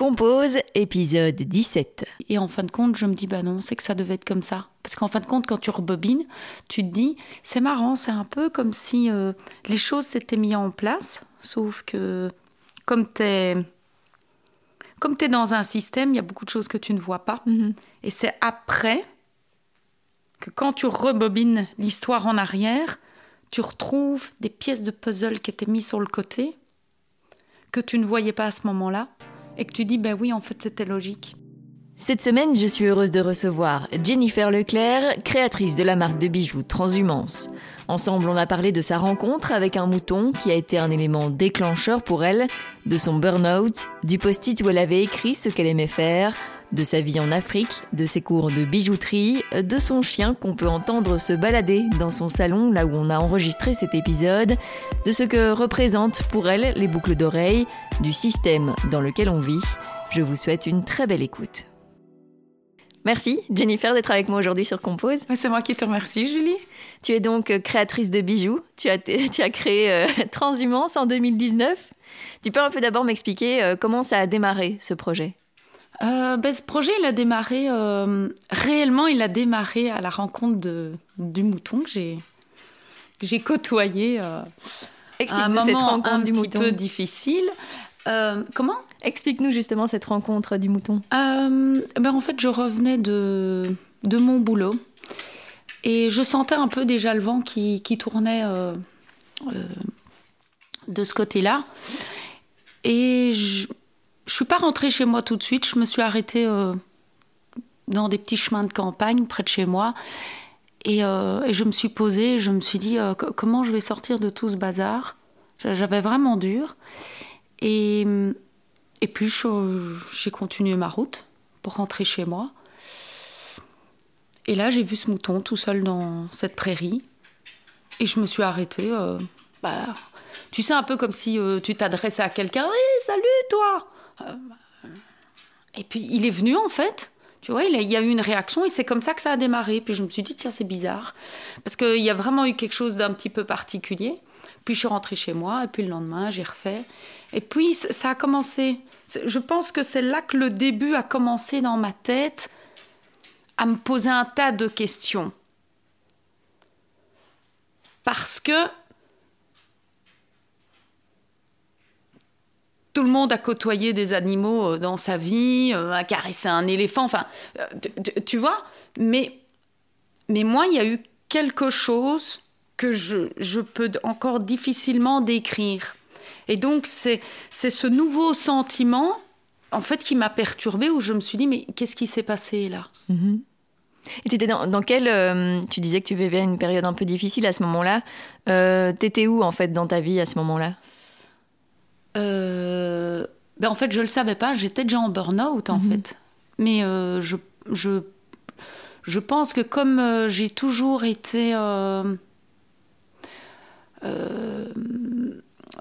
Compose, épisode 17. Et en fin de compte, je me dis, bah non, c'est que ça devait être comme ça. Parce qu'en fin de compte, quand tu rebobines, tu te dis, c'est marrant, c'est un peu comme si euh, les choses s'étaient mises en place, sauf que comme tu es, comme es dans un système, il y a beaucoup de choses que tu ne vois pas. Mhm. Et c'est après que quand tu rebobines l'histoire en arrière, tu retrouves des pièces de puzzle qui étaient mises sur le côté, que tu ne voyais pas à ce moment-là, et que tu dis, ben oui, en fait, c'était logique. Cette semaine, je suis heureuse de recevoir Jennifer Leclerc, créatrice de la marque de bijoux Transhumance. Ensemble, on a parlé de sa rencontre avec un mouton qui a été un élément déclencheur pour elle, de son burn-out, du post-it où elle avait écrit ce qu'elle aimait faire, de sa vie en Afrique, de ses cours de bijouterie, de son chien qu'on peut entendre se balader dans son salon là où on a enregistré cet épisode, de ce que représentent pour elle les boucles d'oreilles, du système dans lequel on vit. Je vous souhaite une très belle écoute. Merci Jennifer d'être avec moi aujourd'hui sur Compose. C'est moi qui te remercie, Julie. Tu es donc euh, créatrice de bijoux. Tu as, tu as créé euh, Transhumance en 2019. Tu peux un peu d'abord m'expliquer euh, comment ça a démarré ce projet? Euh, ben, ce projet, il a démarré, euh, réellement, il a démarré à la rencontre de, du mouton que j'ai, que j'ai côtoyé euh, à un Explique-nous cette rencontre un du petit mouton. peu difficile. Euh, comment? Explique-nous justement cette rencontre du mouton. Ben, En fait, je revenais de, de mon boulot et je sentais un peu déjà le vent qui, qui tournait de ce côté-là. Et je ne suis pas rentrée chez moi tout de suite. Je me suis arrêtée euh, dans des petits chemins de campagne près de chez moi. Et, euh, je me suis posée, je me suis dit euh, co- comment je vais sortir de tout ce bazar? J'avais vraiment dur. Et, puis je- j'ai continué ma route pour rentrer chez moi. Et là, j'ai vu ce mouton tout seul dans cette prairie. Et je me suis arrêtée. bah, tu sais, un peu comme si tu t'adressais à quelqu'un. Hé, salut toi Et puis il est venu en fait. Tu vois, il, y a eu une réaction et c'est comme ça que ça a démarré. Puis je me suis dit, tiens, c'est bizarre. Parce qu'il y a vraiment eu quelque chose d'un petit peu particulier. Puis je suis rentrée chez moi et puis le lendemain, j'ai refait. Et puis ça a commencé. Je pense que c'est là que le début a commencé dans ma tête à me poser un tas de questions. Parce que tout le monde a côtoyé des animaux euh, dans sa vie, euh, a caressé un éléphant, enfin, euh, tu- vois. Mais, mais moi, il y a eu quelque chose que je, je peux encore difficilement décrire. Et donc, c'est ce nouveau sentiment, en fait, qui m'a perturbée, où je me suis dit, mais qu'est-ce qui s'est passé là? Et t'étais dans, euh, tu disais que tu vivais une période un peu difficile à ce moment-là. T'étais où en fait dans ta vie à ce moment-là? Euh, ben en fait, je le savais pas. J'étais déjà en burn-out, en Mhm. fait. Mais euh, je, je, je pense que comme euh, j'ai toujours été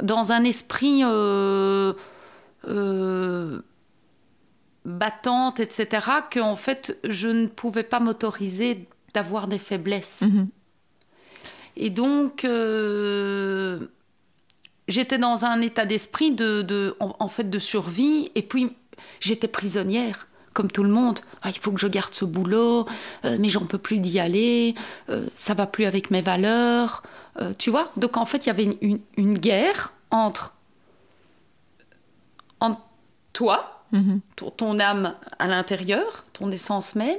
dans un esprit battante, etc., que en fait, je ne pouvais pas m'autoriser d'avoir des faiblesses. Mhm. Et donc, j'étais dans un état d'esprit de, de- en, en fait, de survie. Et puis, j'étais prisonnière, comme tout le monde. Ah, il faut que je garde ce boulot, euh, mais j'en peux plus d'y aller. euh, ça va plus avec mes valeurs. euh, tu vois Donc, en fait, il y avait une, une- une guerre entre, entre toi, Mhm. ton, ton âme à l'intérieur, ton essence même.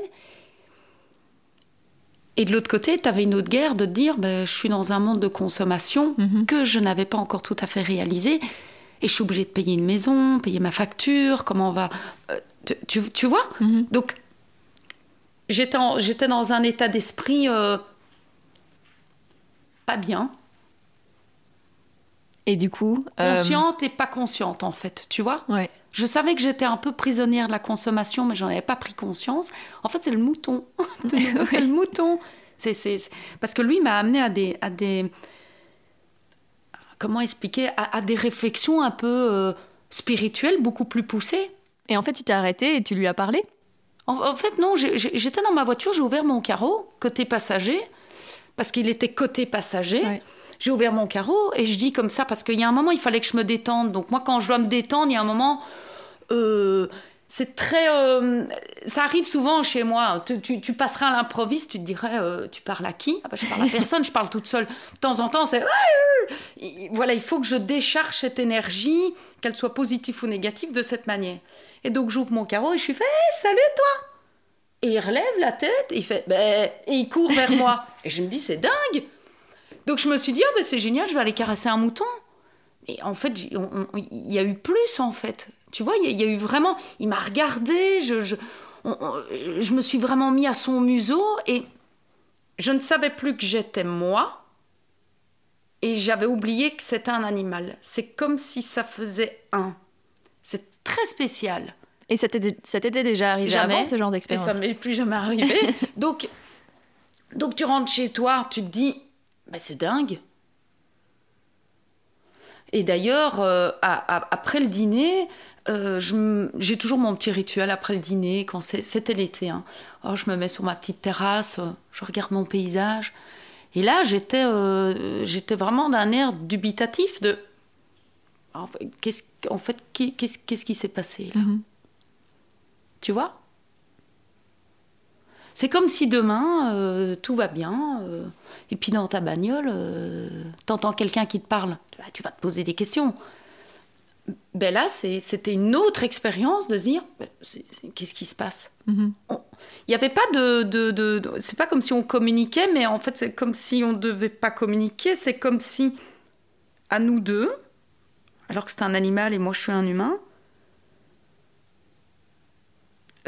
Et de l'autre côté, tu avais une autre guerre de te dire ben, je suis dans un monde de consommation Mhm. que je n'avais pas encore tout à fait réalisé. Et je suis obligée de payer une maison, payer ma facture, comment on va. euh, tu, tu- tu vois Mhm. Donc, j'étais dans un état d'esprit euh, pas bien, Et du coup... euh, consciente et pas consciente, en fait, tu vois Ouais. Je savais que j'étais un peu prisonnière de la consommation, mais j'en avais pas pris conscience. En fait, c'est le mouton. C'est le mouton. C'est, Parce que lui m'a amené à des, à des. Comment expliquer à, à des réflexions un peu euh, spirituelles, beaucoup plus poussées. Et en fait, tu t'es arrêté et tu lui as parlé? En, en fait, non, j'étais dans ma voiture, j'ai ouvert mon carreau, côté passager, parce qu'il était côté passager. Ouais. J'ai ouvert mon carreau et je dis comme ça, parce qu'il y a un moment, il fallait que je me détende. Donc, moi, quand je dois me détendre, il y a un moment, Euh, c'est très. euh, ça arrive souvent chez moi. Tu, tu- tu passeras à l'improviste, tu te dirais, euh, tu parles à qui? Ah bah, Je parle à personne, je parle toute seule. De temps en temps, c'est. Et Voilà, il faut que je décharge cette énergie, qu'elle soit positive ou négative, de cette manière. Et donc, j'ouvre mon carreau et je suis fait, Hey, salut toi Et il relève la tête et il fait, ben, et il court vers moi. Et je me dis, c'est dingue Donc, je me suis dit, ah ben, c'est génial, je vais aller caresser un mouton. Et en fait, il y a eu plus, en fait. Tu vois, il y, a- il y a eu vraiment. Il m'a regardé, je, je, on- on- je me suis vraiment mis à son museau et je ne savais plus que j'étais moi et j'avais oublié que c'était un animal. C'est comme si ça faisait un. C'est très spécial. Et ça t'était déjà arrivé Jamais. avant ce genre Et d'expérience ça m'est plus jamais arrivé. donc, donc tu rentres chez toi, tu te dis, bah, c'est dingue. Et d'ailleurs, euh, après le dîner, euh, j'ai toujours mon petit rituel après le dîner, quand c'était l'été. hein. Alors, je me mets sur ma petite terrasse, je regarde mon paysage. Et là, j'étais euh, j'étais vraiment d'un air dubitatif de... En fait, qu'est-ce en fait, qui s'est passé là? Mhm. Tu vois? C'est comme si demain, euh, tout va bien, euh, et puis dans ta bagnole, euh, t'entends quelqu'un qui te parle, tu vas- tu vas te poser des questions. Ben là, c'était une autre expérience de se dire, ben, qu'est-ce qui se passe? Mhm. On- Il n'y avait pas de... de, de- de- c'est pas comme si on communiquait, mais en fait, c'est comme si on ne devait pas communiquer, c'est comme si, à nous deux, alors que c'est un animal et moi je suis un humain,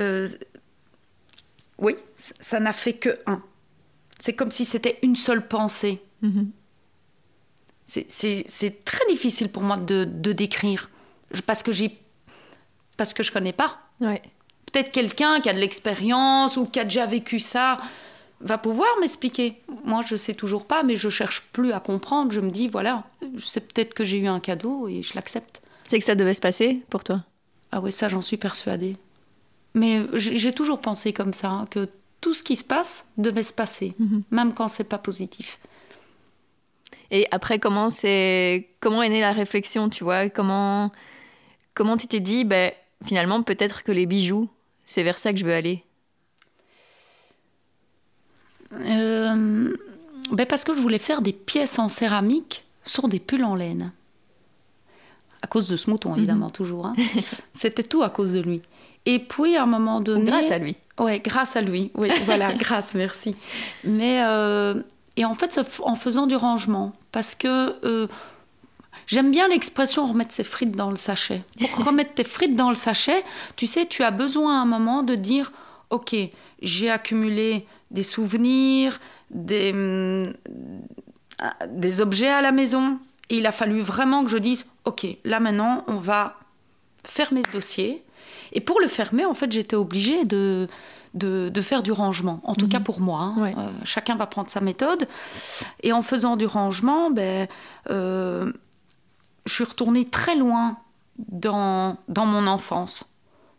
euh, oui, ça n'a fait que un. C'est comme si c'était une seule pensée. Mhm. C'est- très difficile pour moi de, de décrire parce que j'ai parce que je connais pas. Ouais. Peut-être quelqu'un qui a de l'expérience ou qui a déjà vécu ça va pouvoir m'expliquer. Moi, je sais toujours pas, mais je cherche plus à comprendre. Je me dis voilà, c'est peut-être que j'ai eu un cadeau et je l'accepte. C'est que ça devait se passer pour toi? Ah ouais, ça, j'en suis persuadée. Mais j'ai toujours pensé comme ça, hein, que tout ce qui se passe devait se passer, Mhm. même quand c'est pas positif. Et après, comment c'est comment est née la réflexion, tu vois? Comment comment tu t'es dit, ben finalement peut-être que les bijoux, c'est vers ça que je veux aller? Euh, ben parce que je voulais faire des pièces en céramique sur des pulls en laine. À cause de ce mouton, évidemment, toujours. hein. C'était tout à cause de lui. Et puis, à un moment donné... Grâce à lui. Ouais, grâce à lui. Oui, voilà, grâce, merci. Mais euh, et en fait, en faisant du rangement, parce que euh, j'aime bien l'expression remettre ses frites dans le sachet. Pour remettre tes frites dans le sachet, tu sais, tu as besoin à un moment de dire, ok, j'ai accumulé des souvenirs, des hum, ah, des objets à la maison, et il a fallu vraiment que je dise, ok, là maintenant, on va fermer ce dossier. Et pour le fermer, en fait, j'étais obligée de, de, de faire du rangement, en tout cas pour moi. hein. Ouais. Euh, chacun va prendre sa méthode. Et en faisant du rangement, ben, euh, je suis retournée très loin dans, dans mon enfance.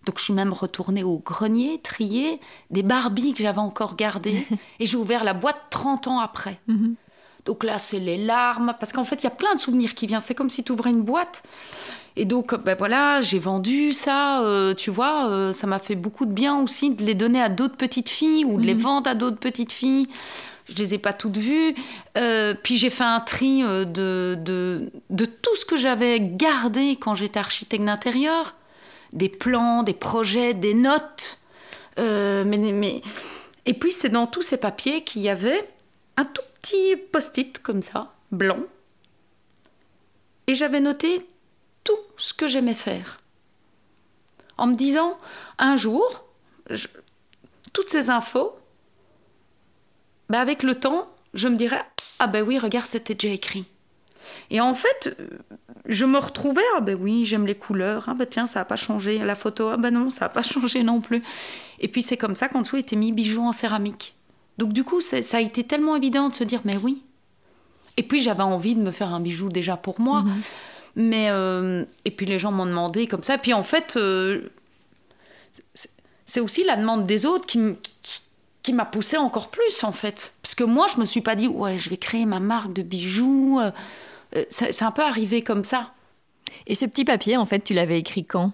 Donc je suis même retournée au grenier, trier des Barbies que j'avais encore gardées. et j'ai ouvert la boîte 30 ans après. Mhm. Donc là, c'est les larmes, parce qu'en fait, il y a plein de souvenirs qui viennent. C'est comme si tu ouvrais une boîte. Et donc, ben voilà, j'ai vendu ça, euh, tu vois, euh, ça m'a fait beaucoup de bien aussi de les donner à d'autres petites filles ou de les vendre à d'autres petites filles. Je les ai pas toutes vues. Euh, puis j'ai fait un tri de, de, de tout ce que j'avais gardé quand j'étais architecte d'intérieur. Des plans, des projets, des notes. Mais, mais... Et puis c'est dans tous ces papiers qu'il y avait un tout petit post-it comme ça, blanc. Et j'avais noté tout ce que j'aimais faire. En me disant, un jour, toutes ces infos, bah avec le temps, je me dirais, ah ben oui, regarde, c'était déjà écrit. Et en fait, je me retrouvais, ah ben oui, j'aime les couleurs, ah ben tiens, ça n'a pas changé, la photo, ah ben non, ça n'a pas changé non plus. Et puis c'est comme ça qu'en dessous était mis bijoux en céramique. Donc du coup, ça a été tellement évident de se dire, mais oui. Et puis j'avais envie de me faire un bijou déjà pour moi. Mais euh, et puis les gens m'ont demandé comme ça. Puis en fait, euh, c'est- aussi la demande des autres qui, qui, qui m'a poussé encore plus en fait. Parce que moi, je me suis pas dit ouais, je vais créer ma marque de bijoux. Euh, euh, c'est un peu arrivé comme ça. Et ce petit papier, en fait, tu l'avais écrit quand?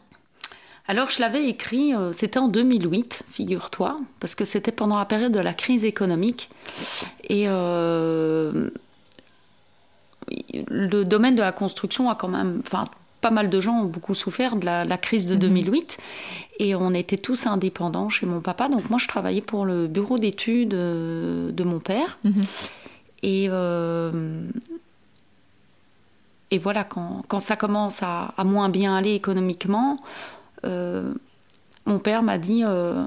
Alors je l'avais écrit, euh, c'était en 2008, figure-toi, parce que c'était pendant la période de la crise économique. Et euh, le domaine de la construction a quand même, enfin, pas mal de gens ont beaucoup souffert de la, crise de 2008 mhm. et on était tous indépendants chez mon papa. Donc moi, je travaillais pour le bureau d'études euh, de mon père. Mhm. Et, et voilà, quand, quand ça commence à, à, moins bien aller économiquement, mon père m'a dit euh,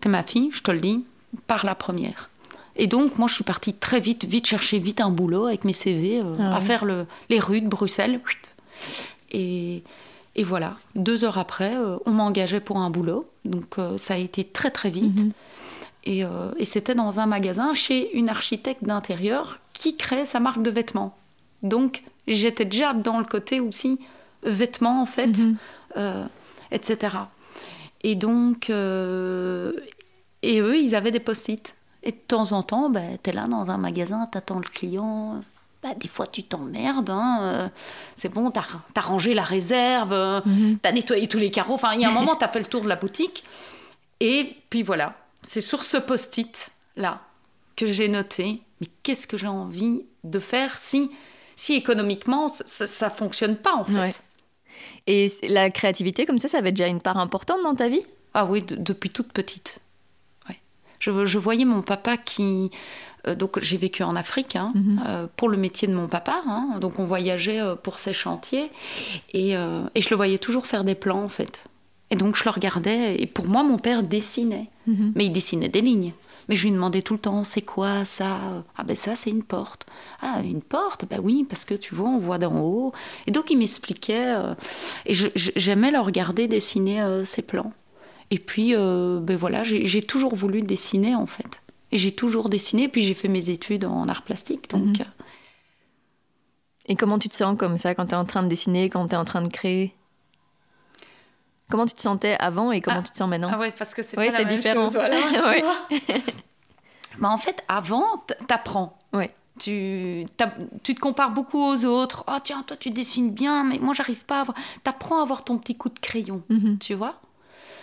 T'es ma fille, je te le dis, par la première. Et donc, moi, je suis partie très vite, vite chercher vite un boulot avec mes CV, euh, ah à faire le, les rues de Bruxelles. Et, et voilà, deux heures après, on m'engageait pour un boulot. Donc, ça a été très, très vite. Mhm. Et, et c'était dans un magasin chez une architecte d'intérieur qui crée sa marque de vêtements. Donc, j'étais déjà dans le côté aussi vêtements, en fait. Mhm. Euh, etc. Et donc, euh, et eux, ils avaient des post-it. Et de temps en temps, ben, tu es là dans un magasin, tu attends le client. Ben, des fois, tu t'emmerdes. Hein, euh, c'est bon, tu as, rangé la réserve, mhm. tu as nettoyé tous les carreaux. Enfin, il y a un moment, tu as fait le tour de la boutique. Et puis voilà, c'est sur ce post-it là que j'ai noté. Mais qu'est-ce que j'ai envie de faire si, si économiquement ça ne fonctionne pas en fait et la créativité, comme ça, ça avait déjà une part importante dans ta vie? Ah oui, depuis toute petite. Ouais. Je, je, voyais mon papa qui... Euh, donc j'ai vécu en Afrique hein, mhm. euh, pour le métier de mon papa. Hein, donc on voyageait euh, pour ses chantiers. Et, et, je le voyais toujours faire des plans, en fait. Et donc je le regardais. Et pour moi, mon père dessinait. Mhm. Mais il dessinait des lignes. Mais je lui demandais tout le temps, c'est quoi ça? Ah ben ça, c'est une porte. Ah, une porte? Ben oui, parce que tu vois, on voit d'en haut. Et donc il m'expliquait, euh, et j'aimais le regarder dessiner euh, ses plans. Et puis, euh, ben voilà, j'ai toujours voulu dessiner en fait. Et j'ai toujours dessiné, puis j'ai fait mes études en art plastique. Donc. Mhm. Et comment tu te sens comme ça quand tu es en train de dessiner, quand tu es en train de créer? Comment tu te sentais avant et comment ah. tu te sens maintenant Ah ouais, parce que c'est pas la même différent. chose. Voilà, bah, en fait, avant, t'apprends. Ouais. Tu, tu te compares beaucoup aux autres. Oh tiens, toi tu dessines bien, mais moi j'arrive pas à avoir. T'apprends à avoir ton petit coup de crayon, mhm. tu vois.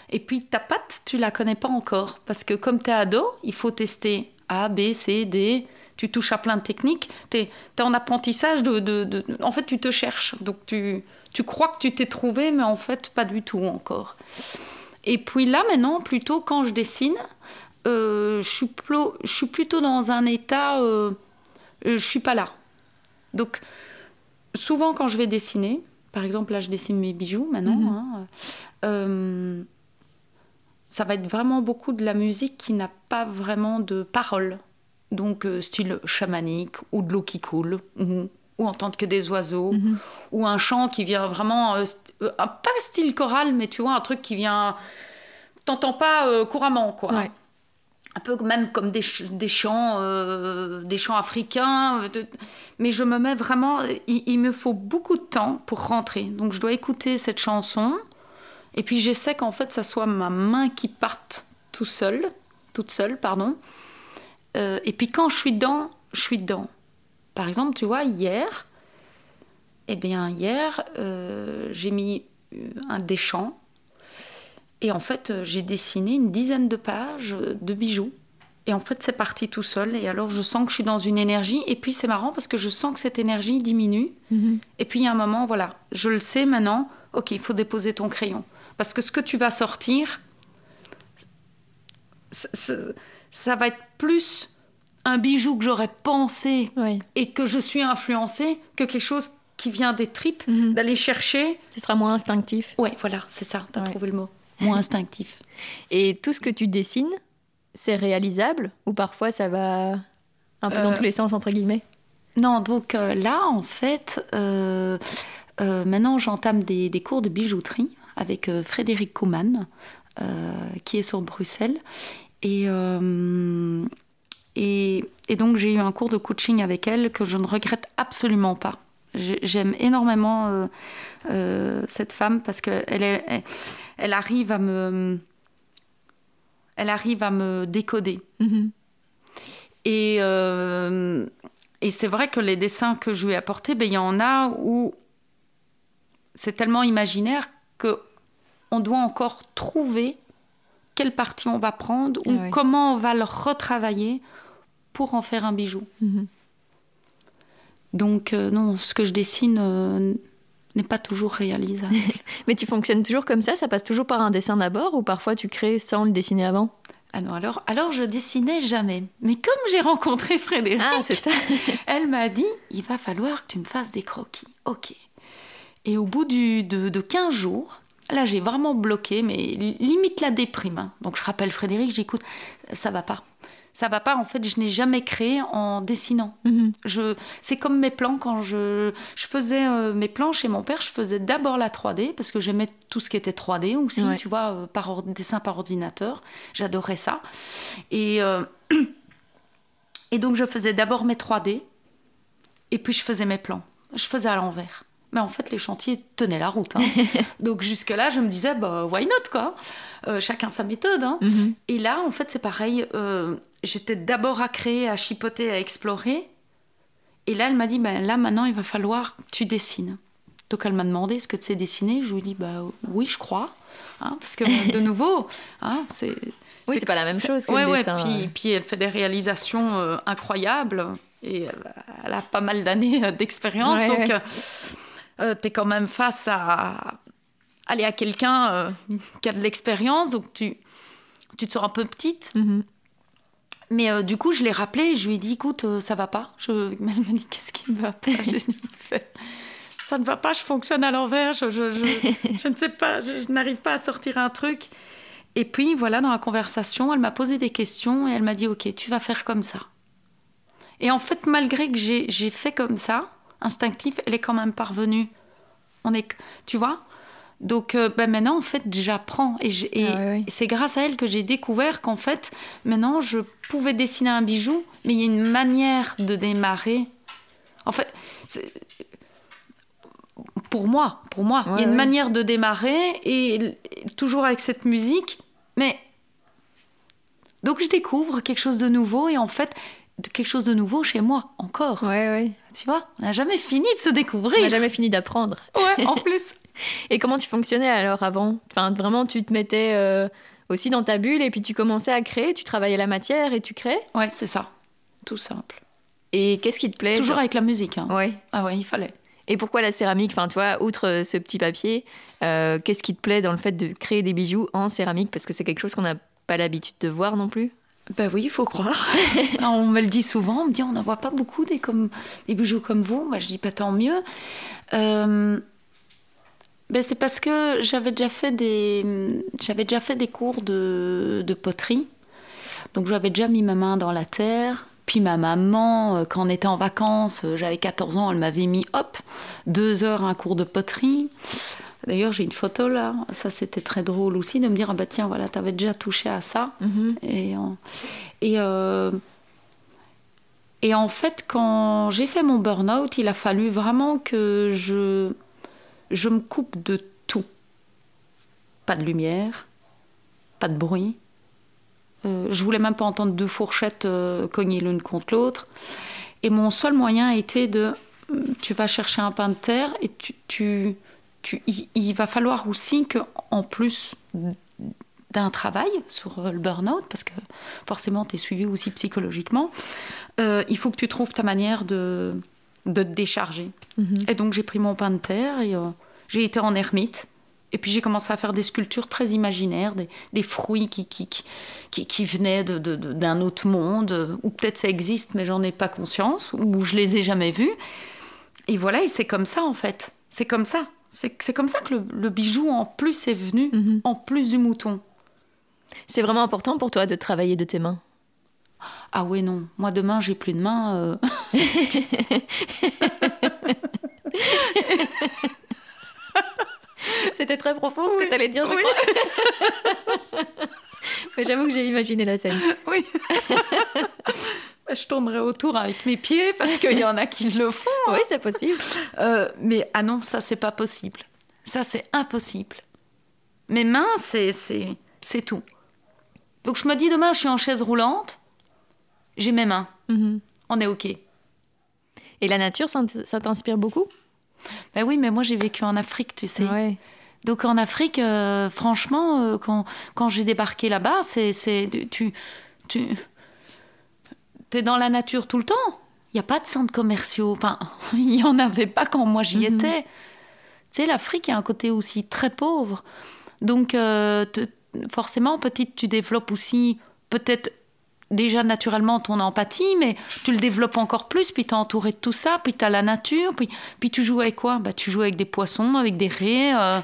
Et puis ta patte, tu la connais pas encore parce que comme tu es ado, il faut tester A, B, C, D. Tu touches à plein de techniques. Tu es, en apprentissage de, de, de, En fait, tu te cherches. Donc tu tu crois que tu t'es trouvé, mais en fait, pas du tout encore. Et puis là, maintenant, plutôt quand je dessine, euh, je, suis je, suis plutôt dans un état. Euh, euh, je suis pas là. Donc, souvent, quand je vais dessiner, par exemple, là, je dessine mes bijoux maintenant, mhm. hein, euh, ça va être vraiment beaucoup de la musique qui n'a pas vraiment de parole. Donc, style chamanique ou de l'eau qui coule, ou entendre que des oiseaux, mhm. ou un chant qui vient vraiment, euh, euh, pas style choral, mais tu vois, un truc qui vient, t'entends pas euh, couramment, quoi. Un peu même comme des, des chants, des chants africains, mais je me mets vraiment, il, me faut beaucoup de temps pour rentrer, donc je dois écouter cette chanson, et puis j'essaie qu'en fait ça soit ma main qui parte tout seul, toute seule, pardon, et puis quand je suis dedans, je suis dedans. Par exemple, tu vois, hier, eh bien, hier, euh, j'ai mis euh, un des champs et en fait, euh, j'ai dessiné une dizaine de pages de bijoux. Et en fait, c'est parti tout seul. Et alors, je sens que je suis dans une énergie. Et puis, c'est marrant parce que je sens que cette énergie diminue. Mhm. Et puis, il y a un moment, voilà, je le sais maintenant. Ok, il faut déposer ton crayon. Parce que ce que tu vas sortir, ça va être plus un bijou que j'aurais pensé et que je suis influencée que quelque chose qui vient des tripes, mhm. d'aller chercher. Ce sera moins instinctif. Oui, voilà, c'est ça, tu as trouvé le mot. Moins instinctif. Et tout ce que tu dessines, c'est réalisable ou parfois ça va un peu dans euh, tous les sens, entre guillemets? Non, donc euh, là, en fait, euh, maintenant j'entame des, des, cours de bijouterie avec Frédéric Kouman, qui est sur Bruxelles. Et et, donc j'ai eu un cours de coaching avec elle que je ne regrette absolument pas. J'aime énormément euh, euh, cette femme parce qu'elle elle, arrive à me, elle arrive à me décoder. Mm-hmm. Et, euh, et c'est vrai que les dessins que je lui ai apportés, ben, il y en a où c'est tellement imaginaire que on doit encore trouver quelle partie on va prendre ou Ah comment on va le retravailler pour en faire un bijou. Mhm. Donc euh, non, ce que je dessine euh, n'est pas toujours réalisable. Mais tu fonctionnes toujours comme ça? Ça passe toujours par un dessin d'abord ou parfois tu crées sans le dessiner avant? Ah non, alors, alors je dessinais jamais. Mais comme j'ai rencontré Frédéric, Ah, ça. elle m'a dit, il va falloir que tu me fasses des croquis. Ok. Et au bout du, de, de 15 jours, là j'ai vraiment bloqué, mais li- limite la déprime. hein. Donc je rappelle Frédéric, j'écoute, ça va pas. Ça va pas, en fait, je n'ai jamais créé en dessinant. Je, c'est comme mes plans quand je, je faisais euh, mes plans chez mon père, je faisais d'abord la 3D parce que j'aimais tout ce qui était 3D aussi, Ouais. tu vois, euh, par or- dessin par ordinateur. J'adorais ça. Et, euh, et donc je faisais d'abord mes 3D et puis je faisais mes plans. Je faisais à l'envers. Mais en fait, les chantiers tenaient la route. hein. donc jusque-là, je me disais, bah, why not, quoi? Euh, Chacun sa méthode. hein. Mhm. Et là, en fait, c'est pareil. euh, J'étais d'abord à créer, à chipoter, à explorer. Et là, elle m'a dit, ben, là, maintenant, il va falloir que tu dessines. Donc, elle m'a demandé, est-ce que tu sais dessiner? Je lui ai dit, bah, oui, je crois. Hein, parce que, de nouveau, hein, c'est... Oui, c'est pas la même chose que ouais, le ouais, dessin. Puis, euh. puis elle fait des réalisations euh, incroyables. Et elle, a pas mal d'années d'expérience. Ouais, donc, euh, euh, tu es quand même face à, aller à quelqu'un euh, qui a de l'expérience. Donc, tu, tu te sens un peu petite. Mhm. Mais euh, du coup, je l'ai rappelé, je lui ai dit, écoute, euh, ça va pas. Je... Elle m'a dit, qu'est-ce qui ne va pas? Je dit, ça ne va pas, je fonctionne à l'envers, je, je, je- je ne sais pas, je, je n'arrive pas à sortir un truc. Et puis, voilà, dans la conversation, elle m'a posé des questions et elle m'a dit, ok, tu vas faire comme ça. Et en fait, malgré que j'ai fait comme ça, instinctif, elle est quand même parvenue. On est, tu vois? Donc euh, ben maintenant, en fait, j'apprends. Et, Ah c'est grâce à elle que j'ai découvert qu'en fait, maintenant, je pouvais dessiner un bijou, mais il y a une manière de démarrer. En fait, pour moi, pour moi, il y a une ouais. manière de démarrer et et toujours avec cette musique, mais donc je découvre quelque chose de nouveau et en fait quelque chose de nouveau chez moi encore. Ouais, ouais. Tu vois, on n'a jamais fini de se On découvrir. n'a jamais fini d'apprendre. Ouais, en plus. Et comment tu fonctionnais alors avant? Enfin, vraiment, tu te mettais euh, aussi dans ta bulle et puis tu commençais à créer, tu travaillais la matière et tu crées? Ouais, c'est ça. Tout simple. Et qu'est-ce qui te plaît? Toujours genre- avec la musique. Hein. Ouais. Ah ouais, il fallait. Et pourquoi la céramique? Enfin, tu vois, outre euh, ce petit papier, euh, qu'est-ce qui te plaît dans le fait de créer des bijoux en céramique? Parce que c'est quelque chose qu'on n'a pas l'habitude de voir non plus? Ben oui, il faut croire. on me le dit souvent, on me dit on n'en voit pas beaucoup des, comme, des bijoux comme vous. Moi, je dis pas tant mieux. Euh, ben c'est parce que j'avais déjà fait des, j'avais déjà fait des cours de, de poterie. Donc j'avais déjà mis ma main dans la terre. Puis ma maman, euh, quand on était en vacances, euh, j'avais 14 ans, elle m'avait mis, hop, deux heures un cours de poterie. D'ailleurs, j'ai une photo là. Ça, c'était très drôle aussi de me dire, ah bah tiens, voilà, t'avais déjà touché à ça. Et, en- et, euh, et en fait, quand j'ai fait mon burn-out, il a fallu vraiment que je, je me coupe de tout. Pas de lumière, pas de bruit. Euh, je voulais même pas entendre deux fourchettes euh, cogner l'une contre l'autre. Et mon seul moyen était de, tu vas chercher un pain de terre et tu, tu, tu- il, il va falloir aussi que, en plus d'un travail sur euh, le burn-out, parce que forcément tu es suivi aussi psychologiquement, euh, il faut que tu trouves ta manière de, de te décharger. Et donc j'ai pris mon pain de terre et euh, j'ai été en ermite. Et puis j'ai commencé à faire des sculptures très imaginaires, des, des fruits qui, qui, qui, qui, qui venaient de- de- de- d'un autre monde, ou peut-être ça existe mais j'en ai pas conscience, ou je les ai jamais vus. Et voilà, et c'est comme ça en fait. C'est comme ça. C'est comme ça que le, le bijou en plus est venu, Mhm. en plus du mouton. C'est vraiment important pour toi de travailler de tes mains? Ah ouais, non. Moi, demain, j'ai plus de main. euh. C'était très profond ce que tu allais dire, je oui. crois. Mais j'avoue que j'ai imaginé la scène. Oui. Je tournerai autour avec mes pieds parce qu'il y en a qui le font. Oui, c'est possible. Euh, mais ah non, ça, c'est pas possible. Ça, c'est impossible. Mes mains, c'est, tout. Donc, je me dis, demain, je suis en chaise roulante. J'ai mes mains. Mhm. On est OK. Et la nature, ça t'inspire beaucoup? Ben oui, mais moi, j'ai vécu en Afrique, tu sais. Ouais. Donc en Afrique, euh, franchement, euh, quand, quand j'ai débarqué là-bas, c'est, c'est tu, tu es dans la nature tout le temps. Il n'y a pas de centres commerciaux. Enfin, il n'y en avait pas quand moi j'y Mhm. étais. Tu sais, l'Afrique a un côté aussi très pauvre. Donc, euh, te- forcément, petite, tu développes aussi peut-être déjà naturellement ton empathie, mais tu le développes encore plus, puis tu es entouré de tout ça, puis tu as la nature, puis, puis tu joues avec quoi? Bah, Tu joues avec des poissons, avec des raies, euh,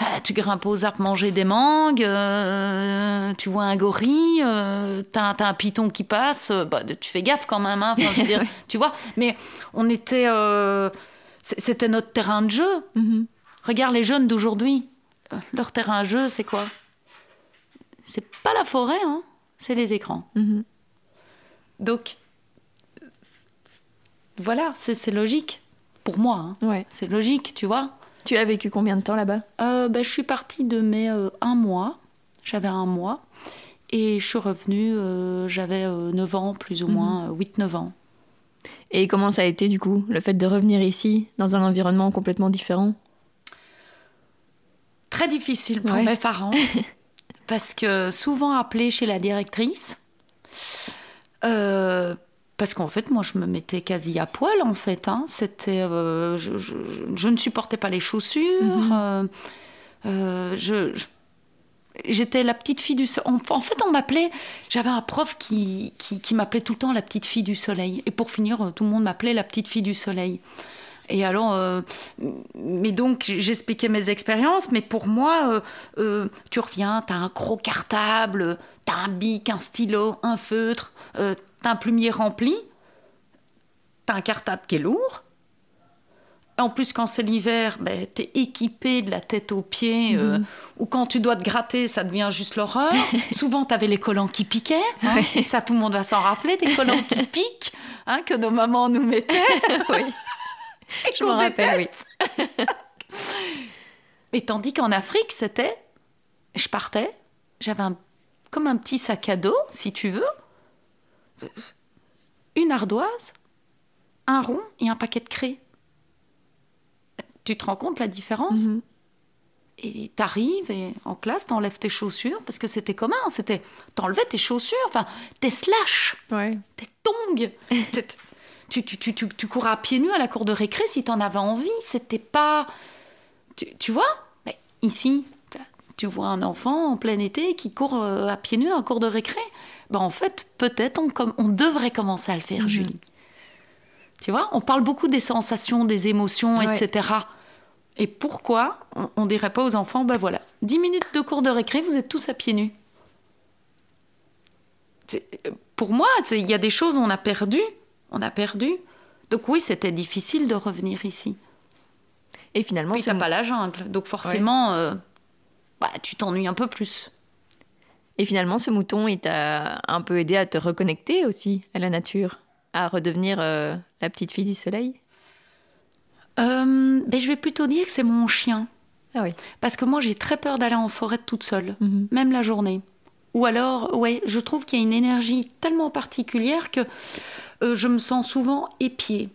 euh, tu grimpes aux arbres manger des mangues, euh, tu vois un gorille, euh, tu as, un python qui passe, euh, bah, tu fais gaffe quand même, hein, enfin, je veux dire, tu vois, mais on était... euh, c'était notre terrain de jeu. Mhm. Regarde les jeunes d'aujourd'hui. Leur terrain de jeu, c'est quoi? C'est pas la forêt, hein, c'est les écrans. Mhm. Donc, voilà, c'est c'est logique. Pour moi, hein. Ouais. c'est logique, tu vois. Tu as vécu combien de temps là-bas Euh, ben, je suis partie de mai euh, un mois. J'avais un mois. Et je suis revenue, euh, j'avais euh, 9 ans, plus ou moins, euh, 8-9 ans. Et comment ça a été du coup, le fait de revenir ici, dans un environnement complètement différent Très difficile pour Ouais. mes parents. parce que souvent appelée chez la directrice. Parce qu'en fait, moi, je me mettais quasi à poil, en fait. hein. C'était, euh, je, je- je ne supportais pas les chaussures. Mhm. euh, euh, je, je- j'étais la petite fille du soleil. En, fait, on m'appelait. J'avais un prof qui, qui, qui m'appelait tout le temps la petite fille du soleil. Et pour finir, tout le monde m'appelait la petite fille du soleil. Et alors, euh, mais donc j'expliquais mes expériences, mais pour moi, euh, euh, tu reviens, t'as un gros cartable, t'as un bic, un stylo, un feutre, t'as un plumier rempli, t'as un cartable qui est lourd. Et en plus, quand c'est l'hiver, ben, t'es équipé de la tête aux pieds, euh, ou quand tu dois te gratter, ça devient juste l'horreur. Souvent, t'avais les collants qui piquaient, hein, et ça, tout le monde va s'en rappeler, des collants qui piquent, hein, que nos mamans nous mettaient. Oui. et Je qu'on rappelle, oui. Mais tandis qu'en Afrique, c'était. Je partais, j'avais un- comme un petit sac à dos, si tu veux, une ardoise, un rond et un paquet de craie. Tu te rends compte la différence Mhm. Et t'arrives et en classe, t'enlèves tes chaussures parce que c'était commun. C'était t'enlevais tes chaussures, enfin tes slash, Ouais. tes tongs. Tu, tu, tu, tu, courais à pieds nus à la cour de récré si t'en avais envie. C'était pas. Tu, tu vois? Mais ici, tu vois un enfant en plein été qui court euh, à pieds nus à la cour de récré. Ben, en fait, peut-être on, devrait commencer à le faire, Mhm. Julie. Tu vois On parle beaucoup des sensations, des émotions, Ouais. etc. Et pourquoi on, on dirait pas aux enfants, ben voilà, 10 minutes de cours de récré, vous êtes tous à pieds nus euh, Pour moi, il y a des choses on a perdu, on a perdu. Donc oui, c'était difficile de revenir ici. Et finalement, ce t'as pas la jungle, donc forcément, euh, bah, tu t'ennuies un peu plus. Et finalement, ce mouton, il t'a un peu aidé à te reconnecter aussi à la nature, à redevenir euh, la petite fille du soleil? Euh, ben, je vais plutôt dire que c'est mon chien. Ah oui. Parce que moi, j'ai très peur d'aller en forêt toute seule, Mhm. même la journée. Ou alors, ouais, je trouve qu'il y a une énergie tellement particulière que euh, je me sens souvent épiée.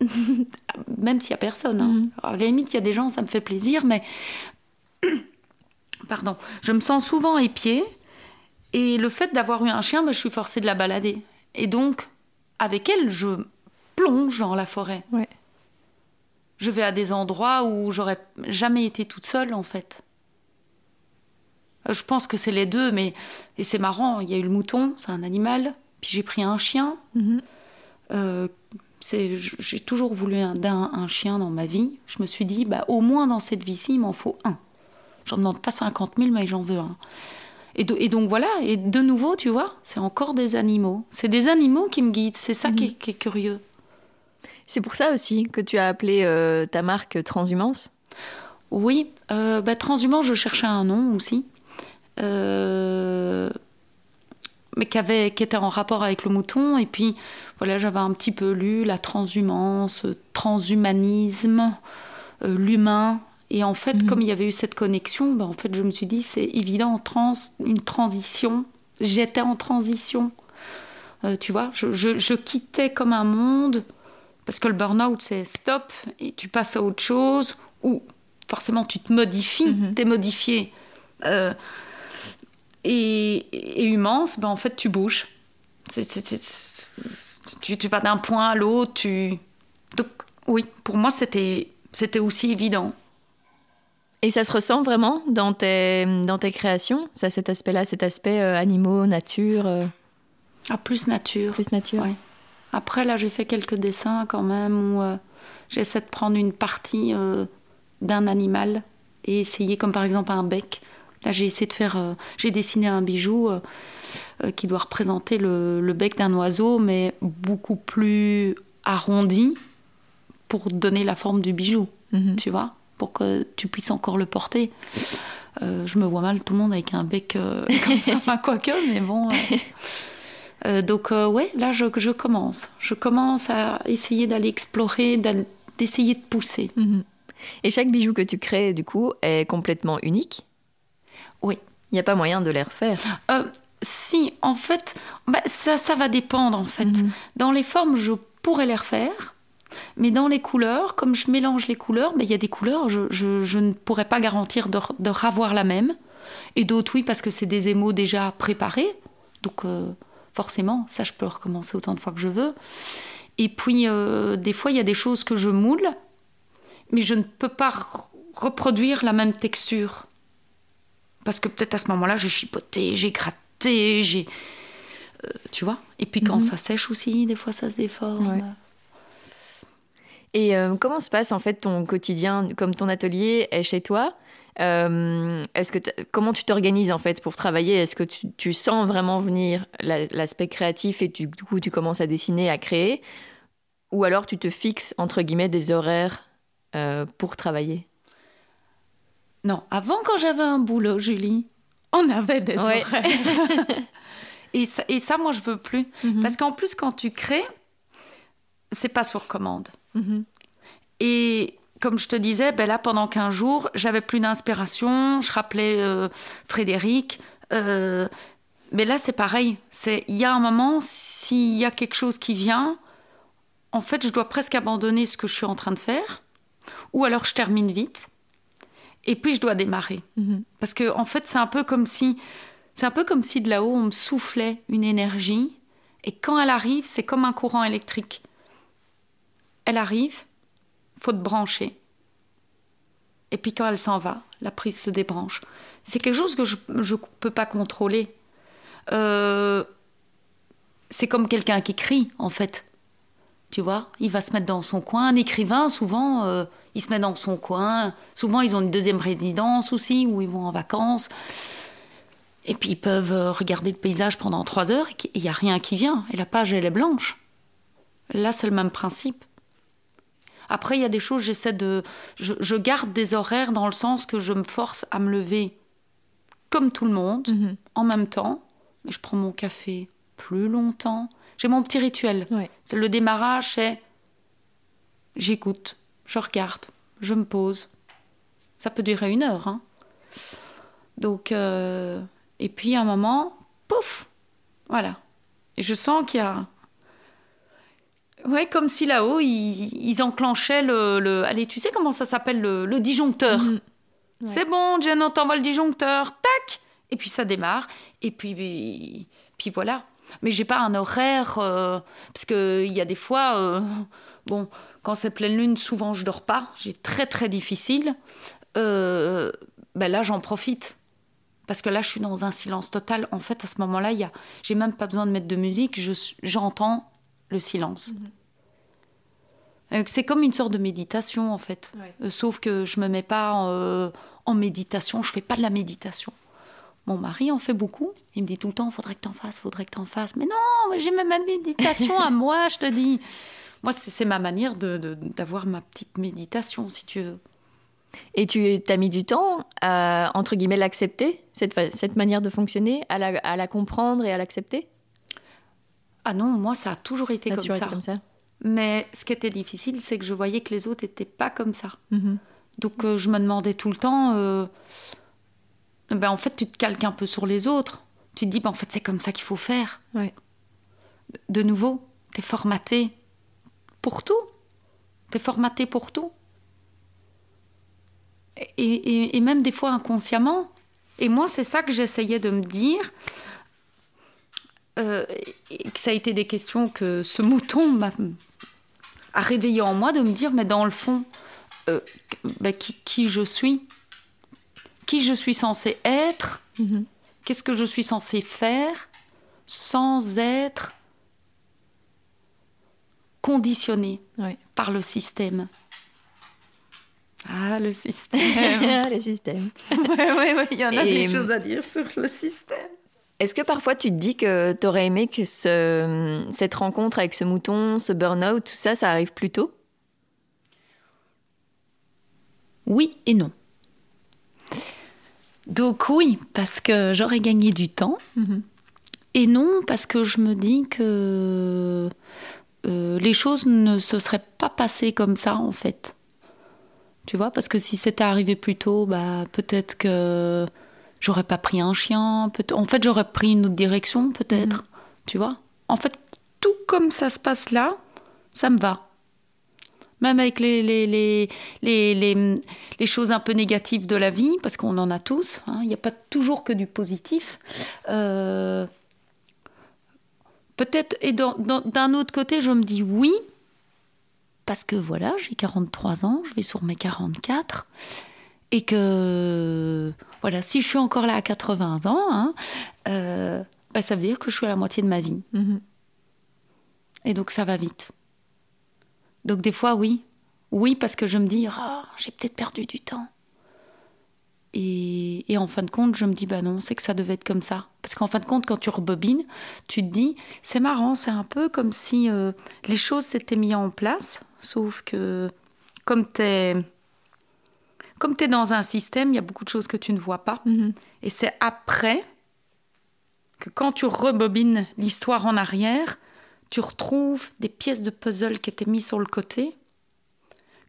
même s'il n'y a personne. hein. Mhm. Alors, à la limite, il y a des gens, ça me fait plaisir, mais. Pardon. Je me sens souvent épiée. Et le fait d'avoir eu un chien, ben, je suis forcée de la balader. Et donc, avec elle, je plonge dans la forêt. Ouais. Je vais à des endroits où j'aurais jamais été toute seule, en fait. Euh, Je pense que c'est les deux, mais et c'est marrant. Il y a eu le mouton, c'est un animal. Puis j'ai pris un chien. Mhm. Euh, j'ai toujours voulu un, un chien dans ma vie. Je me suis dit, bah, au moins dans cette vie-ci, il m'en faut un. J'en demande pas 50 000, mais j'en veux un. Et, do- et donc voilà, et de nouveau, tu vois, c'est encore des animaux. C'est des animaux qui me guident. C'est ça qui, est, qui est curieux. C'est pour ça aussi que tu as appelé euh, ta marque Transhumance? Oui, euh, bah, transhumant, je cherchais un nom aussi. Euh, mais qui, avait, qui était en rapport avec le mouton. Et puis, voilà, j'avais un petit peu lu la transhumance, transhumanisme, euh, l'humain. Et en fait, Mhm. comme il y avait eu cette connexion, bah, en fait, je me suis dit, c'est évident, trans, une transition. J'étais en transition. Euh, tu vois, je, je- je quittais comme un monde, parce que le burn-out, c'est stop, et tu passes à autre chose, ou forcément, tu te modifies, Mhm. t'es modifié. Euh, et, et immense, ben, en fait, tu bouges. Tu, tu vas d'un point à l'autre. Tu... Donc, oui, pour moi, c'était c'était aussi évident. Et ça se ressent vraiment dans tes, dans tes créations Ça, cet aspect-là, cet aspect euh, animaux, nature, euh, Ah, plus nature. plus nature Ouais. Après, là, j'ai fait quelques dessins quand même où euh, j'essaie de prendre une partie d'un animal et essayer, comme par exemple un bec. Là, j'ai essayé de faire. j'ai dessiné un bijou qui doit représenter le, le bec d'un oiseau, mais beaucoup plus arrondi pour donner la forme du bijou, Mhm. tu vois, pour que tu puisses encore le porter. Euh, je me vois mal tout le monde avec un bec euh, comme ça, enfin quoique, mais bon. euh. Euh, donc ouais, là je, je commence. Je commence à essayer d'aller explorer, d'essayer de pousser. Mhm. Et chaque bijou que tu crées, du coup, est complètement unique? Oui. Il n'y a pas moyen de les refaire? Si, en fait, bah, ça, ça va dépendre en fait. Mhm. Dans les formes, je pourrais les refaire. Mais dans les couleurs, comme je mélange les couleurs, bah, il y a des couleurs, je, je- je ne pourrais pas garantir de, ravoir la même. Et d'autres, oui, parce que c'est des émaux déjà préparés. Donc, euh, forcément, ça, je peux recommencer autant de fois que je veux. Et puis, euh, des fois, il y a des choses que je moule, mais je ne peux pas re- reproduire la même texture. Parce que peut-être à ce moment-là, j'ai chipoté, j'ai gratté, j'ai. euh, tu vois Et puis quand Mhm. ça sèche aussi, des fois, ça se déforme. Ouais. Et euh, comment se passe en fait ton quotidien, comme ton atelier est chez toi euh, est-ce que comment tu t'organises en fait pour travailler? Est-ce que tu, tu sens vraiment venir la- l'aspect créatif et tu- du coup tu commences à dessiner, à créer? Ou alors tu te fixes entre guillemets des horaires euh, pour travailler? Non, avant, quand j'avais un boulot, Julie, on avait des Ouais. horaires. et, ça, et ça, moi, je veux plus. Mhm. Parce qu'en plus, quand tu crées, c'est pas sur commande. Mhm. Et comme je te disais, ben là, pendant 15 jours, j'avais plus d'inspiration. Je rappelais euh, Frédéric. euh, mais là, c'est pareil. C'est Il y a un moment, s'il y a quelque chose qui vient, en fait, je dois presque abandonner ce que je suis en train de faire. Ou alors, je termine vite. Et puis, je dois démarrer. Mhm. Parce que, en fait, c'est un peu comme si. C'est un peu comme si de là-haut, on me soufflait une énergie. Et quand elle arrive, c'est comme un courant électrique. Elle arrive, faut te brancher. Et puis quand elle s'en va, la prise se débranche. C'est quelque chose que je ne peux pas contrôler. Euh, c'est comme quelqu'un qui crie, en fait. Tu vois, il va se mettre dans son coin. Un écrivain, souvent, euh, il se met dans son coin. Souvent, ils ont une deuxième résidence aussi, où ils vont en vacances. Et puis, ils peuvent euh, regarder le paysage pendant trois heures et il n'y a rien qui vient. Et la page, elle est blanche. Là, c'est le même principe. Après, il y a des choses, j'essaie de. Je, je garde des horaires dans le sens que je me force à me lever comme tout le monde, Mhm. en même temps. Mais je prends mon café plus longtemps. J'ai mon petit rituel. Ouais. C'est le démarrage, c'est j'écoute, je regarde, je me pose. Ça peut durer une heure. hein. Donc, euh, et puis à un moment, pouf, voilà. Et je sens qu'il y a. Ouais, comme si là-haut, ils, ils enclenchaient le, le- Allez, tu sais comment ça s'appelle le, le disjoncteur Mhm. C'est bon, Jen, on t'envoie le disjoncteur. Tac Et puis ça démarre. Et puis, puis voilà. Mais j'ai pas un horaire. euh, parce qu'il y a des fois. euh, bon, quand c'est pleine lune, souvent je dors pas. J'ai très très difficile. Euh, ben là, j'en profite. Parce que là, je suis dans un silence total. En fait, à ce moment-là, il y a, j'ai même pas besoin de mettre de musique. Je, j'entends le silence. Euh, C'est comme une sorte de méditation, en fait. Ouais. Euh, sauf que je me mets pas euh, en méditation. Je fais pas de la méditation. Mon mari en fait beaucoup. Il me dit tout le temps, faudrait que t'en fasses, faudrait que t'en fasses. Mais non, j'ai même ma méditation à moi, je te dis. Moi, c'est c'est ma manière de- de- d'avoir ma petite méditation, si tu veux. Et tu as mis du temps à, entre guillemets, l'accepter, cette, cette manière de fonctionner, à la, à la comprendre et à l'accepter? Ah non, moi, ça a toujours été comme ça. été comme ça Mais ce qui était difficile, c'est que je voyais que les autres n'étaient pas comme ça. Mhm. Donc euh, je me demandais tout le temps, euh, ben, en fait, tu te calques un peu sur les autres. Tu te dis, ben, en fait, c'est comme ça qu'il faut faire. Ouais. De nouveau, tu es formaté pour tout. Tu es formaté pour tout. et, et, même des fois inconsciemment. Et moi, c'est ça que j'essayais de me dire. Euh, et que ça a été des questions que ce mouton m'a a réveillé en moi de me dire, mais dans le fond, euh, ben, qui, qui, je suis, qui je suis censée être, mhm. qu'est-ce que je suis censée faire sans être conditionné par le système? Ah, le système. ah, le système. Oui, ouais, il y en a des choses à dire sur le système. Est-ce que parfois tu te dis que tu aurais aimé que ce, cette rencontre avec ce mouton, ce burn-out, tout ça, ça arrive plus tôt? Oui et non. Donc oui, parce que j'aurais gagné du temps. Mhm. Et non, parce que je me dis que euh, les choses ne se seraient pas passées comme ça en fait. Tu vois, parce que si c'était arrivé plus tôt, bah, peut-être que j'aurais pas pris un chien. En fait, j'aurais pris une autre direction, peut-être. Mhm. Tu vois? En fait, tout comme ça se passe là, ça me va. Même avec les, les, les, les, les choses un peu négatives de la vie, parce qu'on en a tous, hein. il n'y a pas toujours que du positif. Euh, peut-être, et d'un autre côté, je me dis oui, parce que voilà, j'ai 43 ans, je vais sur mes 44, et que voilà, si je suis encore là à 80 ans, hein, euh, bah, ça veut dire que je suis à la moitié de ma vie. Mhm. Et donc ça va vite. Donc des fois, oui. Oui, parce que je me dis, ah, j'ai peut-être perdu du temps. Et, en fin de compte, je me dis, bah non, c'est que ça devait être comme ça. Parce qu'en fin de compte, quand tu rebobines, tu te dis, c'est marrant, c'est un peu comme si euh, les choses s'étaient mises en place, sauf que comme tu es comme tu es dans un système, il y a beaucoup de choses que tu ne vois pas. Mhm. Et c'est après que quand tu rebobines l'histoire en arrière, tu retrouves des pièces de puzzle qui étaient mises sur le côté,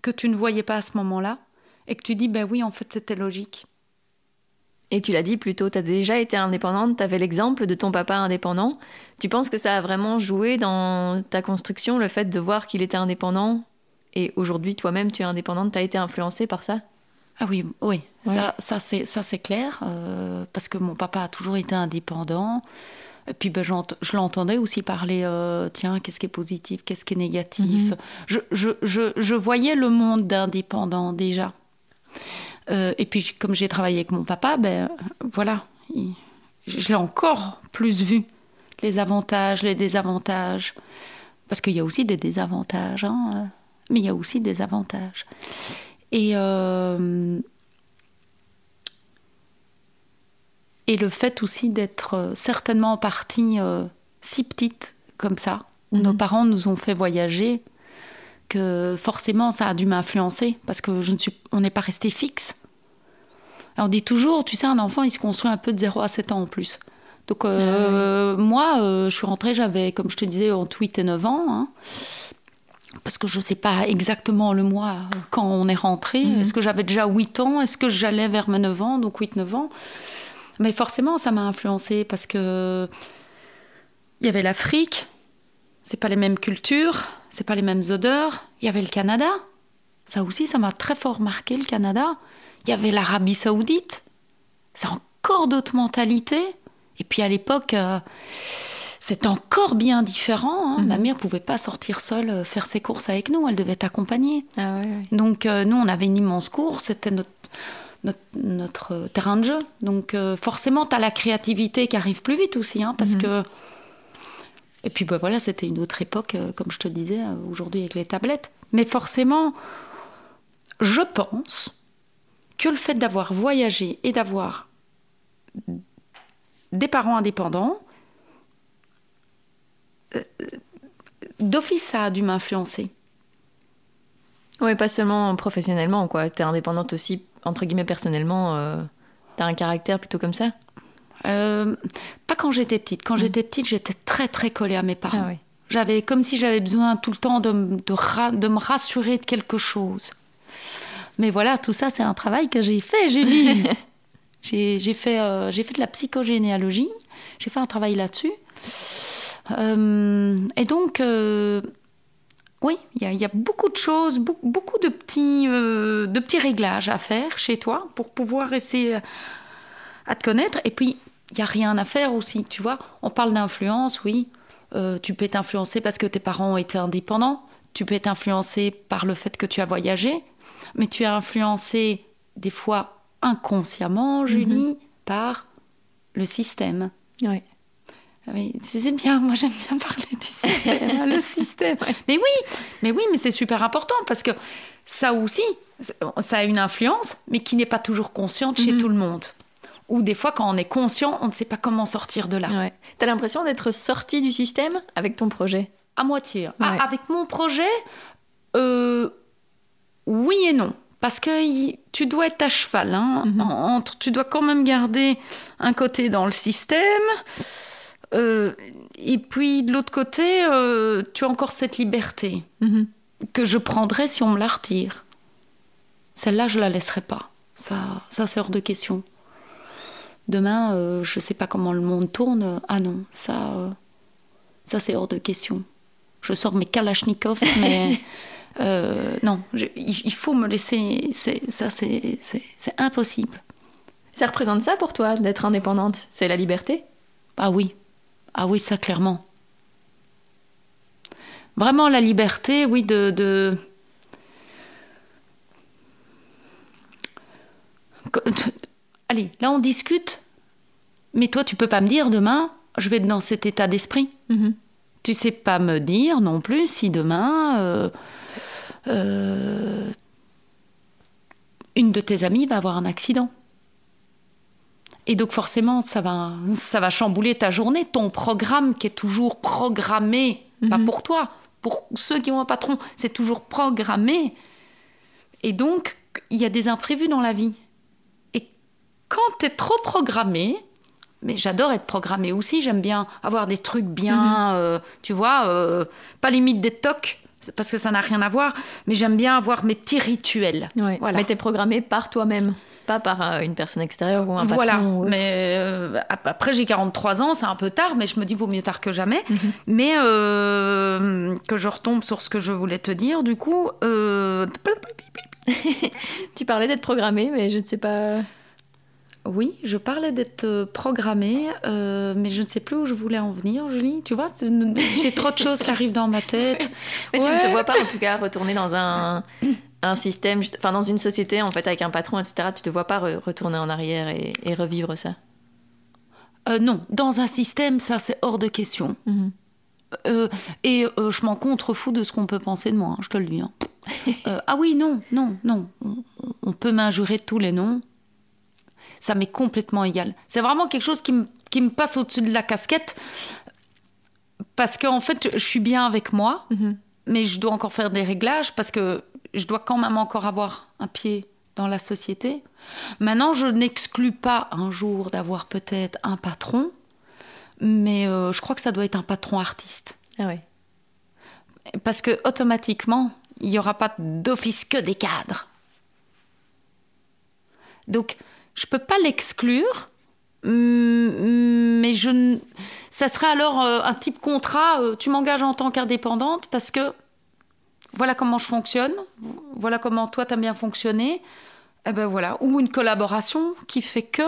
que tu ne voyais pas à ce moment-là, et que tu dis, ben oui, en fait, c'était logique. Et tu l'as dit plus tôt, tu as déjà été indépendante, tu avais l'exemple de ton papa indépendant. Tu penses que ça a vraiment joué dans ta construction, le fait de voir qu'il était indépendant Et aujourd'hui, toi-même, tu es indépendante, tu as été influencée par ça? Ah oui, oui, ça, ça c'est ça c'est clair euh, parce que mon papa a toujours été indépendant. Et puis ben, je l'entendais aussi parler, euh, tiens, qu'est-ce qui est positif, qu'est-ce qui est négatif. Mhm. je, je, je, je, voyais le monde d'indépendant déjà. Euh, et puis comme j'ai travaillé avec mon papa, ben voilà, je l'ai encore plus vu, les avantages, les désavantages. Parce qu'il y a aussi des désavantages, hein, mais il y a aussi des avantages. Et, euh, et le fait aussi d'être certainement en partie euh, si petite comme ça, où nos mhm. parents nous ont fait voyager, que forcément ça a dû m'influencer parce que je ne suis, on n'est pas resté fixe. on dit toujours, tu sais, un enfant il se construit un peu de 0 à 7 ans en plus. Donc euh, ah moi, je suis rentrée, j'avais, comme je te disais, entre 8 et 9 ans. Hein parce que je ne sais pas exactement le mois quand on est rentré. Mhm. Est-ce que j'avais déjà 8 ans? Est-ce que j'allais vers mes 9 ans, donc 8-9 ans Mais forcément, ça m'a influencé parce que il y avait l'Afrique, c'est pas les mêmes cultures, c'est pas les mêmes odeurs. Il y avait le Canada, ça aussi, ça m'a très fort marqué le Canada. Il y avait l'Arabie Saoudite, c'est encore d'autres mentalités. Et puis à l'époque. Euh, c'est encore bien différent. Hein. Ma mhm. mère pouvait pas sortir seule euh, faire ses courses avec nous, elle devait être accompagnée. Ah Donc euh, nous, on avait une immense cour, c'était notre, notre, euh, terrain de jeu. Donc forcément, tu as la créativité qui arrive plus vite aussi, hein, parce mhm. que... Et puis ben, voilà, c'était une autre époque, comme je te disais, aujourd'hui avec les tablettes. Mais forcément, je pense que le fait d'avoir voyagé et d'avoir des parents indépendants, d'office, ça a dû m'influencer. Oui, pas seulement professionnellement, quoi. T'es indépendante aussi, entre guillemets, personnellement. Euh, t'as un caractère plutôt comme ça? Euh, Pas quand j'étais petite. Quand mm. j'étais petite, j'étais très, très collée à mes parents. Ah j'avais comme si j'avais besoin tout le temps de, de, de, me rassurer de quelque chose. Mais voilà, tout ça, c'est un travail que j'ai fait, Julie. j'ai fait, euh, j'ai fait de la psychogénéalogie. J'ai fait un travail là-dessus. Euh, et donc, euh, Oui, il y, a beaucoup de choses, beaucoup de petits, euh, de petits réglages à faire chez toi pour pouvoir essayer à te connaître. Et puis, il n'y a rien à faire aussi, tu vois. On parle d'influence, oui. Euh, tu peux être influencé parce que tes parents ont été indépendants. Tu peux être influencé par le fait que tu as voyagé. Mais tu es influencé des fois inconsciemment, Julie, mhm. par le système. Oui. Oui, c'est bien, moi j'aime bien parler du système, le système. Mais oui, mais oui, mais c'est super important parce que ça aussi, ça a une influence, mais qui n'est pas toujours consciente chez mhm. tout le monde. Ou des fois, quand on est conscient, on ne sait pas comment sortir de là. Ouais. Tu as l'impression d'être sorti du système avec ton projet? À moitié. Ah, avec mon projet, euh, oui et non. Parce que tu dois être à cheval. Hein, mhm. entre, tu dois quand même garder un côté dans le système. Euh, et puis de l'autre côté, euh, tu as encore cette liberté mhm. que je prendrais si on me la retire. Celle-là, je la laisserai pas. Ça, ça c'est hors de question. Demain, euh, je ne sais pas comment le monde tourne. Ah non, ça, ça c'est hors de question. Je sors mes Kalachnikov, mais non, il faut me laisser. Ça, c'est impossible. Ça représente ça pour toi, d'être indépendante? C'est la liberté? Ah oui, ah oui, ça clairement. Vraiment la liberté, oui, de... Allez, là on discute, mais toi tu peux pas me dire demain, je vais être dans cet état d'esprit. Mm-hmm. Tu sais pas me dire non plus si demain euh, euh, une de tes amies va avoir un accident. Et donc forcément, ça va, ça va chambouler ta journée, ton programme qui est toujours programmé, pas mhm. pour toi, pour ceux qui ont un patron, c'est toujours programmé. Et donc, il y a des imprévus dans la vie. Et quand tu es trop programmé, mais j'adore être programmé aussi, j'aime bien avoir des trucs bien, mhm. euh, tu vois, euh, pas limite des tocs, parce que ça n'a rien à voir, mais j'aime bien avoir mes petits rituels. Voilà. Mais tu es programmé par toi-même pas par euh, une personne extérieure ou un patron. Voilà, mais euh, après j'ai 43 ans, c'est un peu tard, mais je me dis vaut mieux tard que jamais. Mhm. Mais euh, que je retombe sur ce que je voulais te dire, du coup. tu parlais d'être programmé, mais je ne sais pas. Oui, je parlais d'être programmée, mais je ne sais plus où je voulais en venir, Julie. Tu vois, j'ai trop de choses qui arrivent dans ma tête. Mais tu ne te vois pas, en tout cas, retourner dans un, un système, enfin dans une société en fait avec un patron, etc. Tu te vois pas retourner en arrière et, revivre ça? Euh, Non, dans un système, ça c'est hors de question. Mhm. Euh, et euh, je m'en contrefous de ce qu'on peut penser de moi, hein, je te le dis. Hein. ah oui, non, non, non. On, peut m'injurer tous les noms. Ça m'est complètement égal. C'est vraiment quelque chose qui me, qui me passe au-dessus de la casquette. Parce qu'en fait, je suis bien avec moi, mhm. mais je dois encore faire des réglages parce que je dois quand même encore avoir un pied dans la société. Maintenant, je n'exclus pas un jour d'avoir peut-être un patron, mais euh, je crois que ça doit être un patron artiste. Ah oui. Parce que automatiquement, il n'y aura pas d'office que des cadres. Donc, je ne peux pas l'exclure, mais je, ça serait alors euh, un type contrat, euh, tu m'engages en tant qu'indépendante parce que voilà comment je fonctionne, voilà comment toi as bien fonctionné, et eh ben voilà, ou une collaboration qui fait que